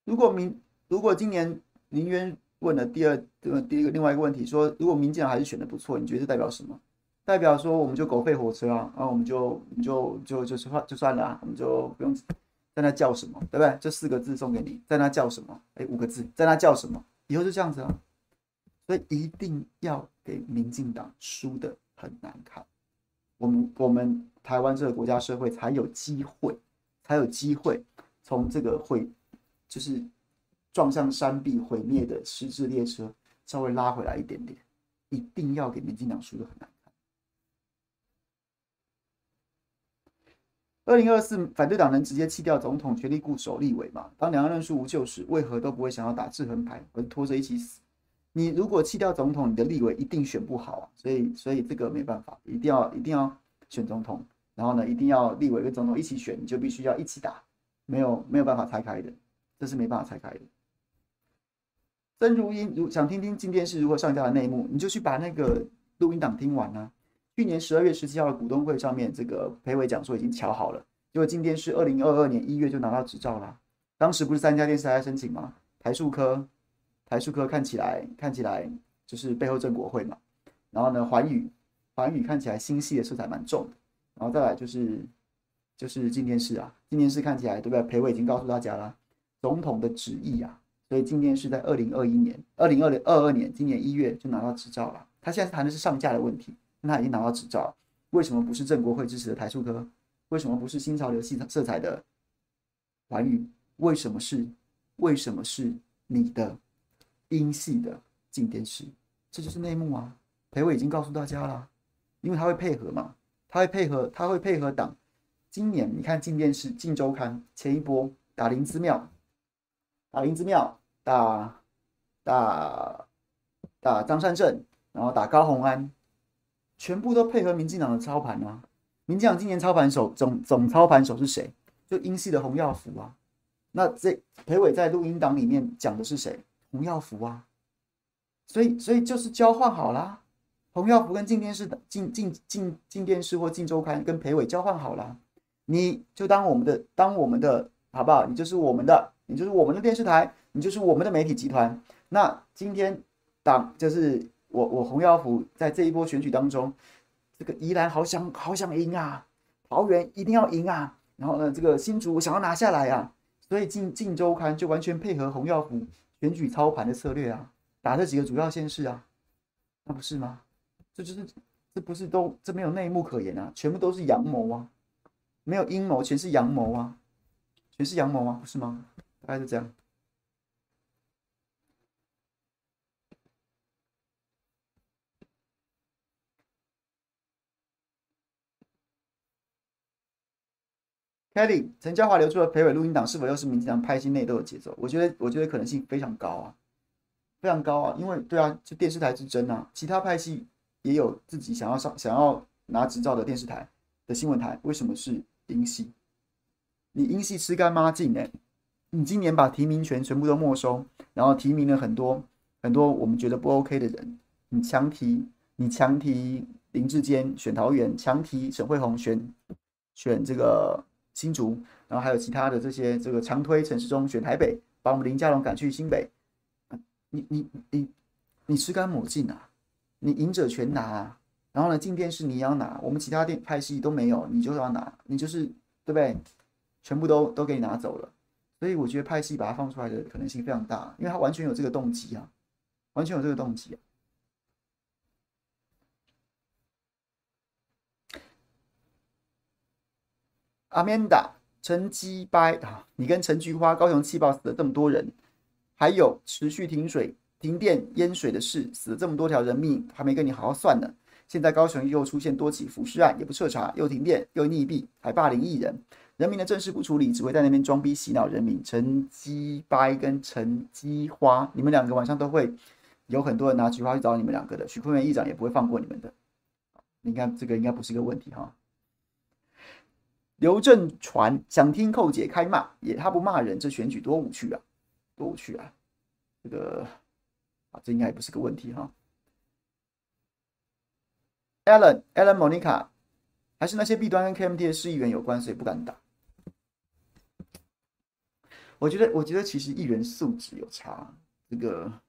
如果民如果今年林渊问了第二呃第一个另外一个问题，说如果民进党还是选的不错，你觉得代表什么？代表说我们就狗吠火车啊，然后我们就就就就算就算了啊，我们就不用在那叫什么，对不对？这四个字送给你，在那叫什么？哎，五个字，在那叫什么？以后就这样子啊。所以一定要给民进党输得很难看，我们我们台湾这个国家社会才有机会，才有机会从这个会就是撞向山壁毁灭的失智列车稍微拉回来一点点，一定要给民进党输的很难看。二零二四反对党能直接弃掉总统，全力固守立委吗？当两岸论述无救时，为何都不会想要打制衡牌，而拖着一起死？你如果弃掉总统，你的立委一定选不好啊，所以所以这个没办法，一定要一定要选总统，然后呢，一定要立委跟总统一起选，你就必须要一起打，没有没有办法拆开的，这是没办法拆开的。曾如英如想听听今天是如何上架的内幕，你就去把那个录音档听完啊。去年十二月十七号的股东会上面，这个裴伟讲说已经瞧好了，结果今天是二零二二年一月就拿到执照了，当时不是三家电视台在申请吗？台数科。台数科看起来看起来就是背后正国会嘛，然后呢，环宇环宇看起来新系的色彩蛮重的，然后再来就是就是镜电视啊，镜电视看起来对不对？裴伟已经告诉大家了，总统的旨意啊，所以镜电视在二零二一年、二零二零二二年今年一月就拿到执照了。他现在谈的是上架的问题，那他已经拿到执照，为什么不是郑国会支持的台数科？为什么不是新潮流系色彩的环宇？为什么是为什么是你的？英系的静电视，这就是内幕啊！裴伟已经告诉大家了，因为他会配合嘛，他会配合，他会配合党。今年你看静电视、静周刊前一波打林姿妙，打林姿妙，打打打张善政，然后打高虹安，全部都配合民进党的操盘啊！民进党今年操盘手总总操盘手是谁？就英系的洪耀福啊！那这裴伟在录音档里面讲的是谁？洪耀福啊，所以所以就是交换好了，洪耀福跟进电视的镜镜镜镜电视或进周刊跟裴伟交换好了，你就当我们的当我们的好不好？你就是我们的，你就是我们的电视台，你就是我们的媒体集团。那今天党就是我我洪耀福在这一波选举当中，这个宜兰好想好想赢啊，桃园一定要赢啊，然后呢这个新竹想要拿下来啊，所以镜镜周刊就完全配合洪耀福。选举操盘的策略啊，打这几个主要县市啊，那不是吗？这就是，这不是都这没有内幕可言啊，全部都是阳谋啊，没有阴谋，全是阳谋啊，全是阳谋啊，不是吗？大概是这样。Kelly，陈嘉华流出了裴伟录音档，是否又是民进党派系内斗的节奏？我觉得，我觉得可能性非常高啊，非常高啊，因为对啊，就电视台之争啊，其他派系也有自己想要上、想要拿执照的电视台的新闻台，为什么是英系？你英系吃干抹净哎，你今年把提名权全部都没收，然后提名了很多很多我们觉得不 OK 的人，你强提，你强提林志坚选桃园，强提沈慧红选选这个。新竹，然后还有其他的这些，这个强推陈时中选台北，把我们林佳龙赶去新北，你你你你吃干抹净啊，你赢者全拿啊，然后呢，进电视你也要拿，我们其他电派系都没有，你就要拿，你就是对不对？全部都都给你拿走了，所以我觉得派系把它放出来的可能性非常大，因为他完全有这个动机啊，完全有这个动机啊。阿曼达、陈基掰啊，你跟陈菊花，高雄气爆死了这么多人，还有持续停水、停电、淹水的事，死了这么多条人命，还没跟你好好算呢。现在高雄又出现多起腐尸案，也不彻查，又停电又溺毙，还霸凌艺人，人民的正事不处理，只会在那边装逼洗脑人民。陈基掰跟陈基花，你们两个晚上都会有很多人拿菊花去找你们两个的，许坤元议长也不会放过你们的。应该这个应该不是个问题哈。刘正传想听寇姐开骂，也他不骂人，这选举多无趣啊，多无趣啊！这个啊，这应该也不是个问题哈。Alan，Alan，Monica，还是那些弊端跟 KMT 的市议员有关，所以不敢打。我觉得，我觉得其实议员素质有差。这个，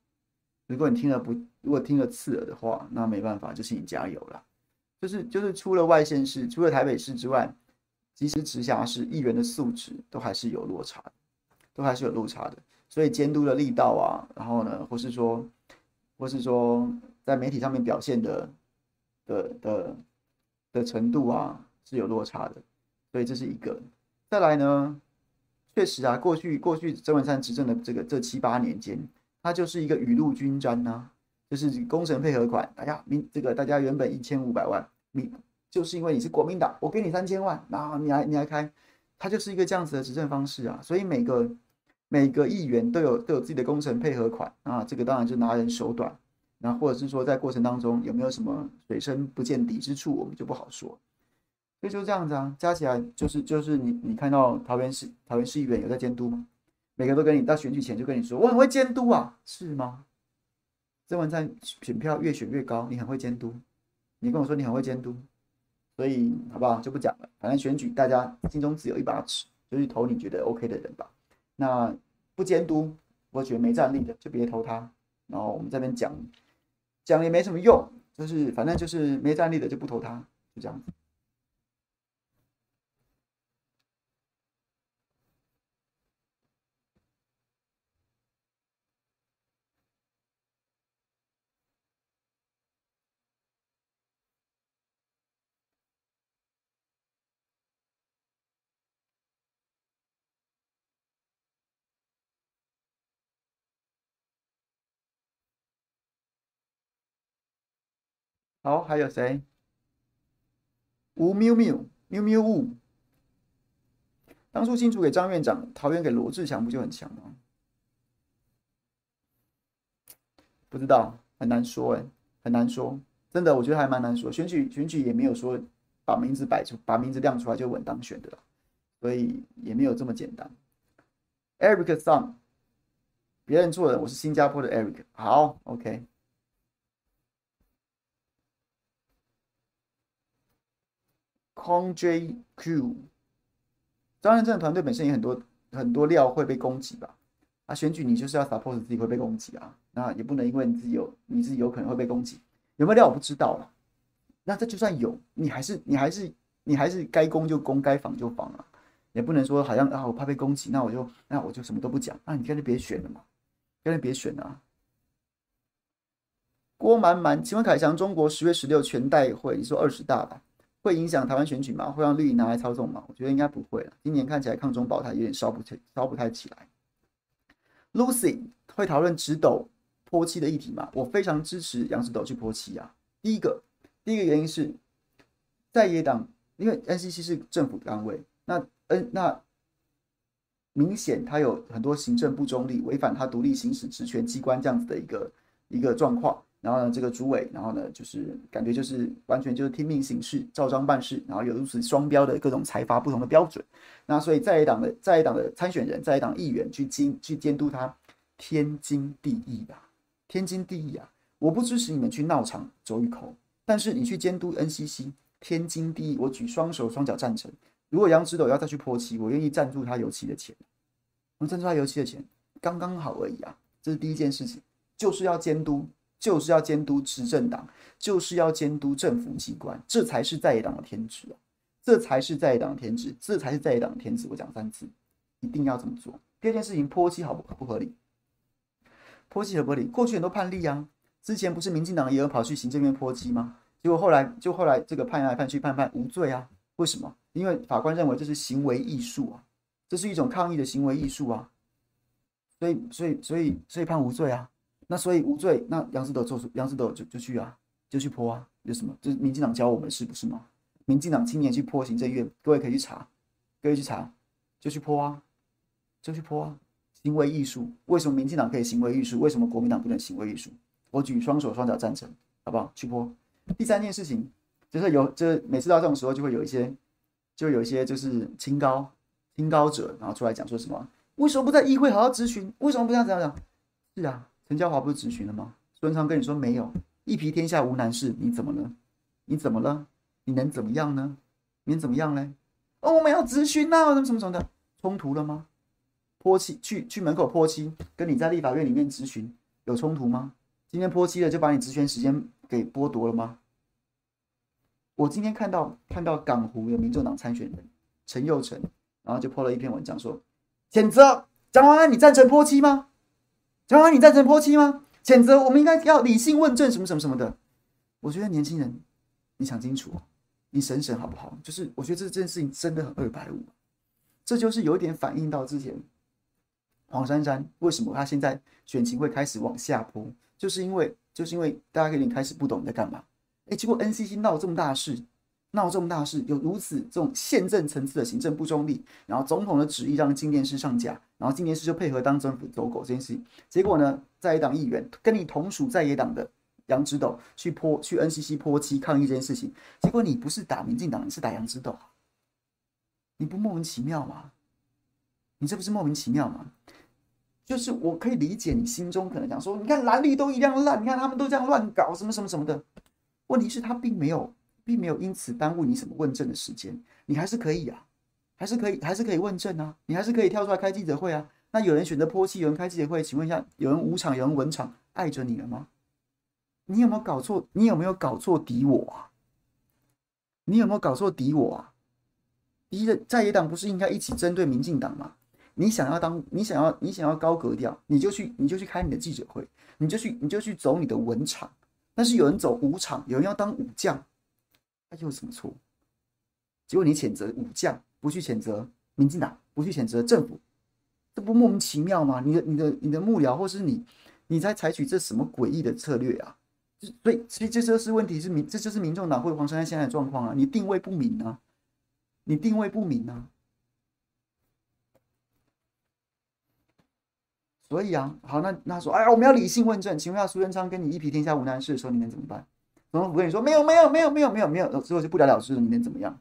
如果你听了不，如果听了刺耳的话，那没办法，就是你加油了。就是就是，除了外县市，除了台北市之外，其实直辖市议员的素质都还是有落差，都还是有落差的。所以监督的力道啊，然后呢，或是说，或是说，在媒体上面表现的的的的程度啊，是有落差的。所以这是一个。再来呢，确实啊，过去过去曾文山执政的这个这七八年间，他就是一个雨露均沾呐、就是工程配合款。哎呀，明这个大家原本一千五百万，明就是因为你是国民党，我给你三千万，然后你来你来开，他就是一个这样子的执政方式啊。所以每个。每个议员都有都有自己的工程配合款啊，这个当然就拿人手短，那或者是说在过程当中有没有什么水深不见底之处，我们就不好说。所以就这样子啊，加起来就是就是你你看到桃园市桃园市议员有在监督吗？每个都跟你到选举前就跟你说我很会监督啊，是吗？曾文灿选票越选越高，你很会监督，你跟我说你很会监督，所以好不好就不讲了，反正选举大家心中只有一把尺，就去投你觉得 OK 的人吧。那不监督，我觉得没战力的就别投他。然后我们这边讲讲也没什么用，就是反正就是没战力的就不投他，就这样子。好，还有谁？吴喵喵喵喵呜。当初新竹给张院长，桃园给罗志强，不就很强吗？不知道，很难说哎，很难说。真的，我觉得还蛮难说。选举选举也没有说把名字摆出，把名字亮出来就稳当选的，所以也没有这么简单。Eric Song，别人做的，我是新加坡的 Eric。好，OK。Kong JQ，张善政团队本身也很多很多料会被攻击吧？啊，选举你就是要 support 自己会被攻击啊，那也不能因为你自己有你自己有可能会被攻击，有没有料我不知道了。那这就算有，你还是你还是你还是该攻就攻，该防就防啊，也不能说好像啊我怕被攻击，那我就那我就什么都不讲，那你干脆别选了嘛，干脆别选了啊。郭满满，请问凯翔，中国十月十六全代会，你说二十大吧？会影响台湾选举吗？会让绿营拿来操纵吗？我觉得应该不会了。今年看起来抗中保台有点烧不起，烧不太起来。Lucy 会讨论直斗泼漆的议题吗？我非常支持杨直斗去泼漆啊。第一个，第一个原因是在野党，因为 NCC 是政府单位，那 N，那明显他有很多行政不中立，违反他独立行使职权机关这样子的一个一个状况。然后呢，这个主委，然后呢，就是感觉就是完全就是听命行事，照章办事，然后有如此双标的各种财阀不同的标准。那所以在野党的在野党的参选人，在野党议员去监去监督他，天经地义吧？天经地义啊！我不支持你们去闹场走一口，但是你去监督 NCC，天经地义。我举双手双脚赞成。如果杨直斗要再去泼漆，我愿意赞助他油漆的钱，我赞助他油漆的钱刚刚好而已啊！这是第一件事情，就是要监督。就是要监督执政党，就是要监督政府机关，这才是在野党的天职啊！这才是在野党的天职，这才是在野党的天职。我讲三次，一定要这么做。第二件事情，泼漆好不不合理？泼漆合不合理？过去很多判例啊，之前不是民进党也有跑去行政院泼漆吗？结果后来就后来这个判来判去，判判无罪啊？为什么？因为法官认为这是行为艺术啊，这是一种抗议的行为艺术啊，所以所以所以所以判无罪啊。那所以无罪，那杨直斗做出杨直斗就就去啊，就去泼啊，有什么？就是民进党教我们是不是吗？民进党青年去泼行政院，各位可以去查，各位去查，就去泼啊，就去泼啊，行为艺术。为什么民进党可以行为艺术？为什么国民党不能行为艺术？我举双手双脚赞成，好不好？去泼。第三件事情就是有，就是每次到这种时候，就会有一些，就有一些就是清高清高者，然后出来讲说什么？为什么不在议会好好咨询？为什么不这样这样讲？是啊。陈嘉华不是质询了吗？孙昌跟你说没有，一皮天下无难事，你怎么了？你怎么了？你能怎么样呢？你能怎么样呢？哦，我们要质询呐，什么什么什么的，冲突了吗？泼漆去去门口泼漆，跟你在立法院里面质询有冲突吗？今天泼漆了就把你质询时间给剥夺了吗？我今天看到看到港湖的民众党参选人陈佑成，然后就泼了一篇文章说，谴责蒋万安，你赞成泼漆吗？蒋万安，你赞成泼漆吗？谴责我们应该要理性问政，什么什么什么的。我觉得年轻人，你想清楚，你审审好不好？就是我觉得这件事情真的很二百五，这就是有一点反映到之前黄珊珊为什么她现在选情会开始往下坡，就是因为就是因为大家有点开始不懂你在干嘛。哎，结果 NCC 闹这么大事，闹这么大事，有如此这种宪政层次的行政不中立，然后总统的旨意让静电师上架，然后静电师就配合当政府走狗这件事情，结果呢，在野党议员跟你同属在野党的杨指斗去泼去 NCC 泼漆抗议这件事情，结果你不是打民进党，你是打杨指斗，你不莫名其妙吗？你这不是莫名其妙吗？就是我可以理解你心中可能想说，你看蓝绿都一样烂，你看他们都这样乱搞，什么什么什么的。问题是，他并没有，并没有因此耽误你什么问政的时间，你还是可以啊，还是可以，还是可以问政啊，你还是可以跳出来开记者会啊。那有人选择泼漆，有人开记者会，请问一下，有人无场，有人文场，碍着你了吗？你有没有搞错？你有没有搞错敌我啊？你有没有搞错敌我啊？敌人在野党不是应该一起针对民进党吗？你想要当，你想要，你想要高格调，你就去，你就去开你的记者会，你就去，你就去走你的文场。但是有人走武场，有人要当武将，那有什么错？结果你谴责武将，不去谴责民进党，不去谴责政府，这不莫名其妙吗？你的、你的、你的幕僚，或是你，你在采取这什么诡异的策略啊？所以，其实这就是问题，是民，这就是民众党或黄珊珊现在的状况啊！你定位不明啊，你定位不明啊。所以啊，好，那那说，哎呀，我们要理性问政。请问一下，苏贞昌跟你一匹天下无难事的时候，你能怎么办？总统府跟你说，没有，没有，没有，没有，没有，没有，之后就不了了之了，你能怎么样？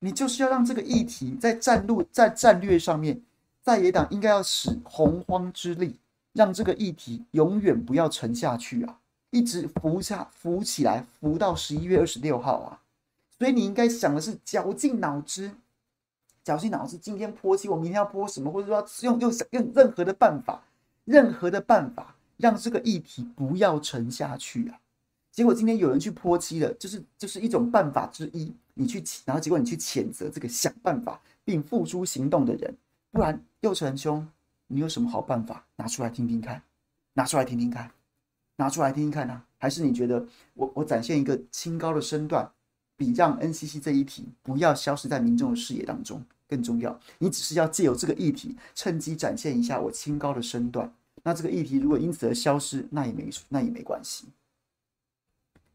你就是要让这个议题在战路、在战略上面，在野党应该要使洪荒之力，让这个议题永远不要沉下去啊，一直浮下浮起来，浮到十一月二十六号啊。所以你应该想的是，绞尽脑汁。绞尽脑汁，今天泼漆，我明天要泼什么，或者说用用用任何的办法，任何的办法，让这个议题不要沉下去啊！结果今天有人去泼漆了，就是就是一种办法之一。你去，然后结果你去谴责这个想办法并付诸行动的人，不然右成兄，你有什么好办法？拿出来听听看，拿出来听听看，拿出来听听看啊！还是你觉得我我展现一个清高的身段，比让 NCC 这一题不要消失在民众的视野当中？更重要，你只是要借由这个议题，趁机展现一下我清高的身段。那这个议题如果因此而消失，那也没那也没关系。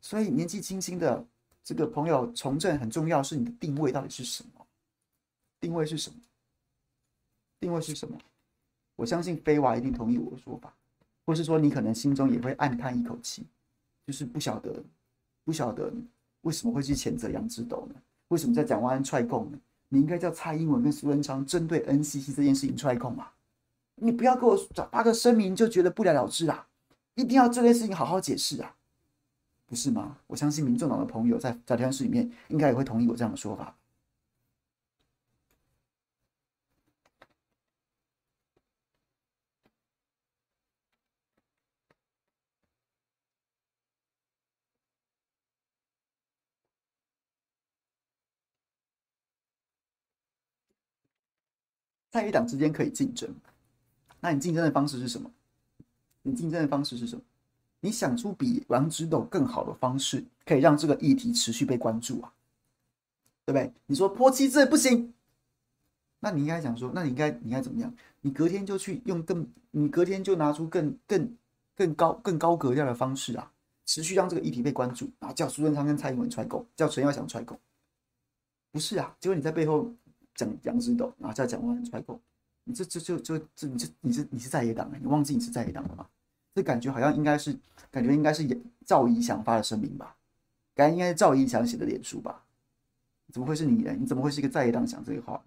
所以年纪轻轻的这个朋友从政很重要，是你的定位到底是什么？定位是什么？定位是什么？我相信飞娃一定同意我的说法，或是说你可能心中也会暗叹一口气，就是不晓得不晓得为什么会去谴责杨志斗呢？为什么在蒋万安踹共呢？你应该叫蔡英文跟苏文昌针对 NCC 这件事情出来控嘛？你不要给我发个声明就觉得不了了之啊！一定要这件事情好好解释啊，不是吗？我相信民众党的朋友在在聊天室里面应该也会同意我这样的说法。在野党之间可以竞争，那你竞争的方式是什么？你竞争的方式是什么？你想出比杨指斗更好的方式，可以让这个议题持续被关注啊？对不对？你说泼漆这不行，那你应该想说，那你应该你应该怎么样？你隔天就去用更，你隔天就拿出更更更高更高格调的方式啊，持续让这个议题被关注，然后叫苏贞昌跟蔡英文踹共，叫陈耀祥踹共，不是啊？结果你在背后。讲杨指斗，然后再讲万安踹共，你这这就就这你这你是你是在野党啊，你忘记你是在野党了吗？这感觉好像应该是感觉应该是赵怡翔发的声明吧？感觉应该是赵怡翔写的脸书吧？怎么会是你呢？你怎么会是一个在野党讲这个话？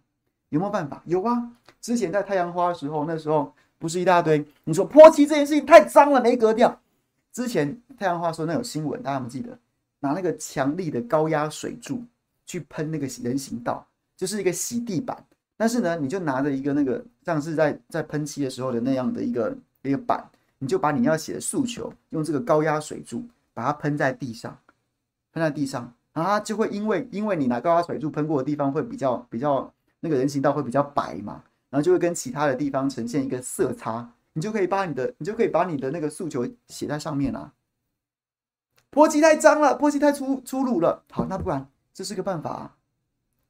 有没有办法？有啊！之前在太阳花的时候，那时候不是一大堆你说泼漆这件事情太脏了，没格调。之前太阳花说那有新闻，大家有没有记得？拿那个强力的高压水柱去喷那个人行道。就是一个洗地板，但是呢，你就拿着一个那个像是在在喷漆的时候的那样的一个一个板，你就把你要写的诉求用这个高压水柱把它喷在地上，喷在地上，然后它就会因为因为你拿高压水柱喷过的地方会比较比较那个人行道会比较白嘛，然后就会跟其他的地方呈现一个色差，你就可以把你的你就可以把你的那个诉求写在上面啊。波基太脏了，波基太粗粗鲁了。好，那不然这是个办法啊。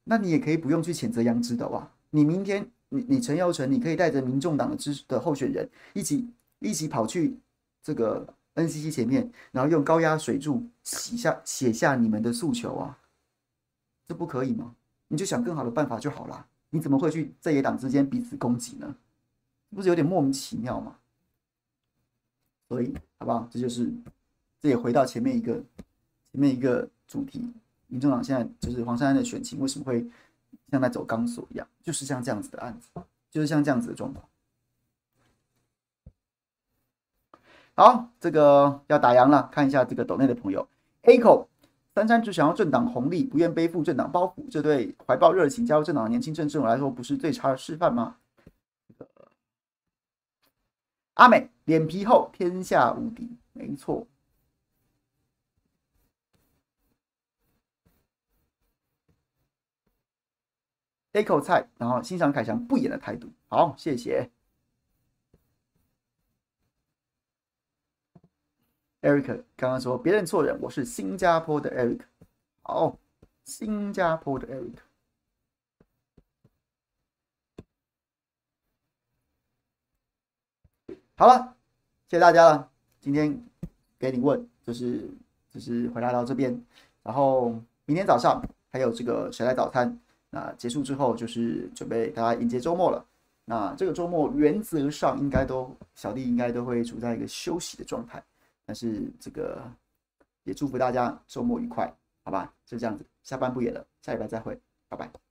那你也可以不用去谴责杨指导啊。你明天，你你陈耀成，你可以带着民众党的支持的候选人一起一起跑去这个 NCC 前面，然后用高压水柱写下写下你们的诉求啊。这不可以吗？你就想更好的办法就好了。你怎么会去在野党之间彼此攻击呢？不是有点莫名其妙吗？所以，好不好？这就是。这也回到前面一个前面一个主题，民众党现在就是黄珊珊的选情为什么会像在走钢索一样，就是像这样子的案子，就是像这样子的状况。好，这个要打烊了，看一下这个抖内的朋友，A 口珊珊只想要政党红利，不愿背负政党包袱，这对怀抱热情加入政党的年轻政治人来说，不是最差的示范吗？阿美脸皮厚，天下无敌，没错。一口菜，然后欣赏凯翔不演的态度。好，谢谢。Eric 刚刚说别认错人，我是新加坡的 Eric。好，新加坡的 Eric。好了，谢谢大家了。今天给你问，就是就是回答到这边，然后明天早上还有这个谁来早餐。那结束之后，就是准备大家迎接周末了。那这个周末原则上应该都小弟应该都会处在一个休息的状态，但是这个也祝福大家周末愉快，好吧？就这样子，下班不演了，下礼拜再会，拜拜。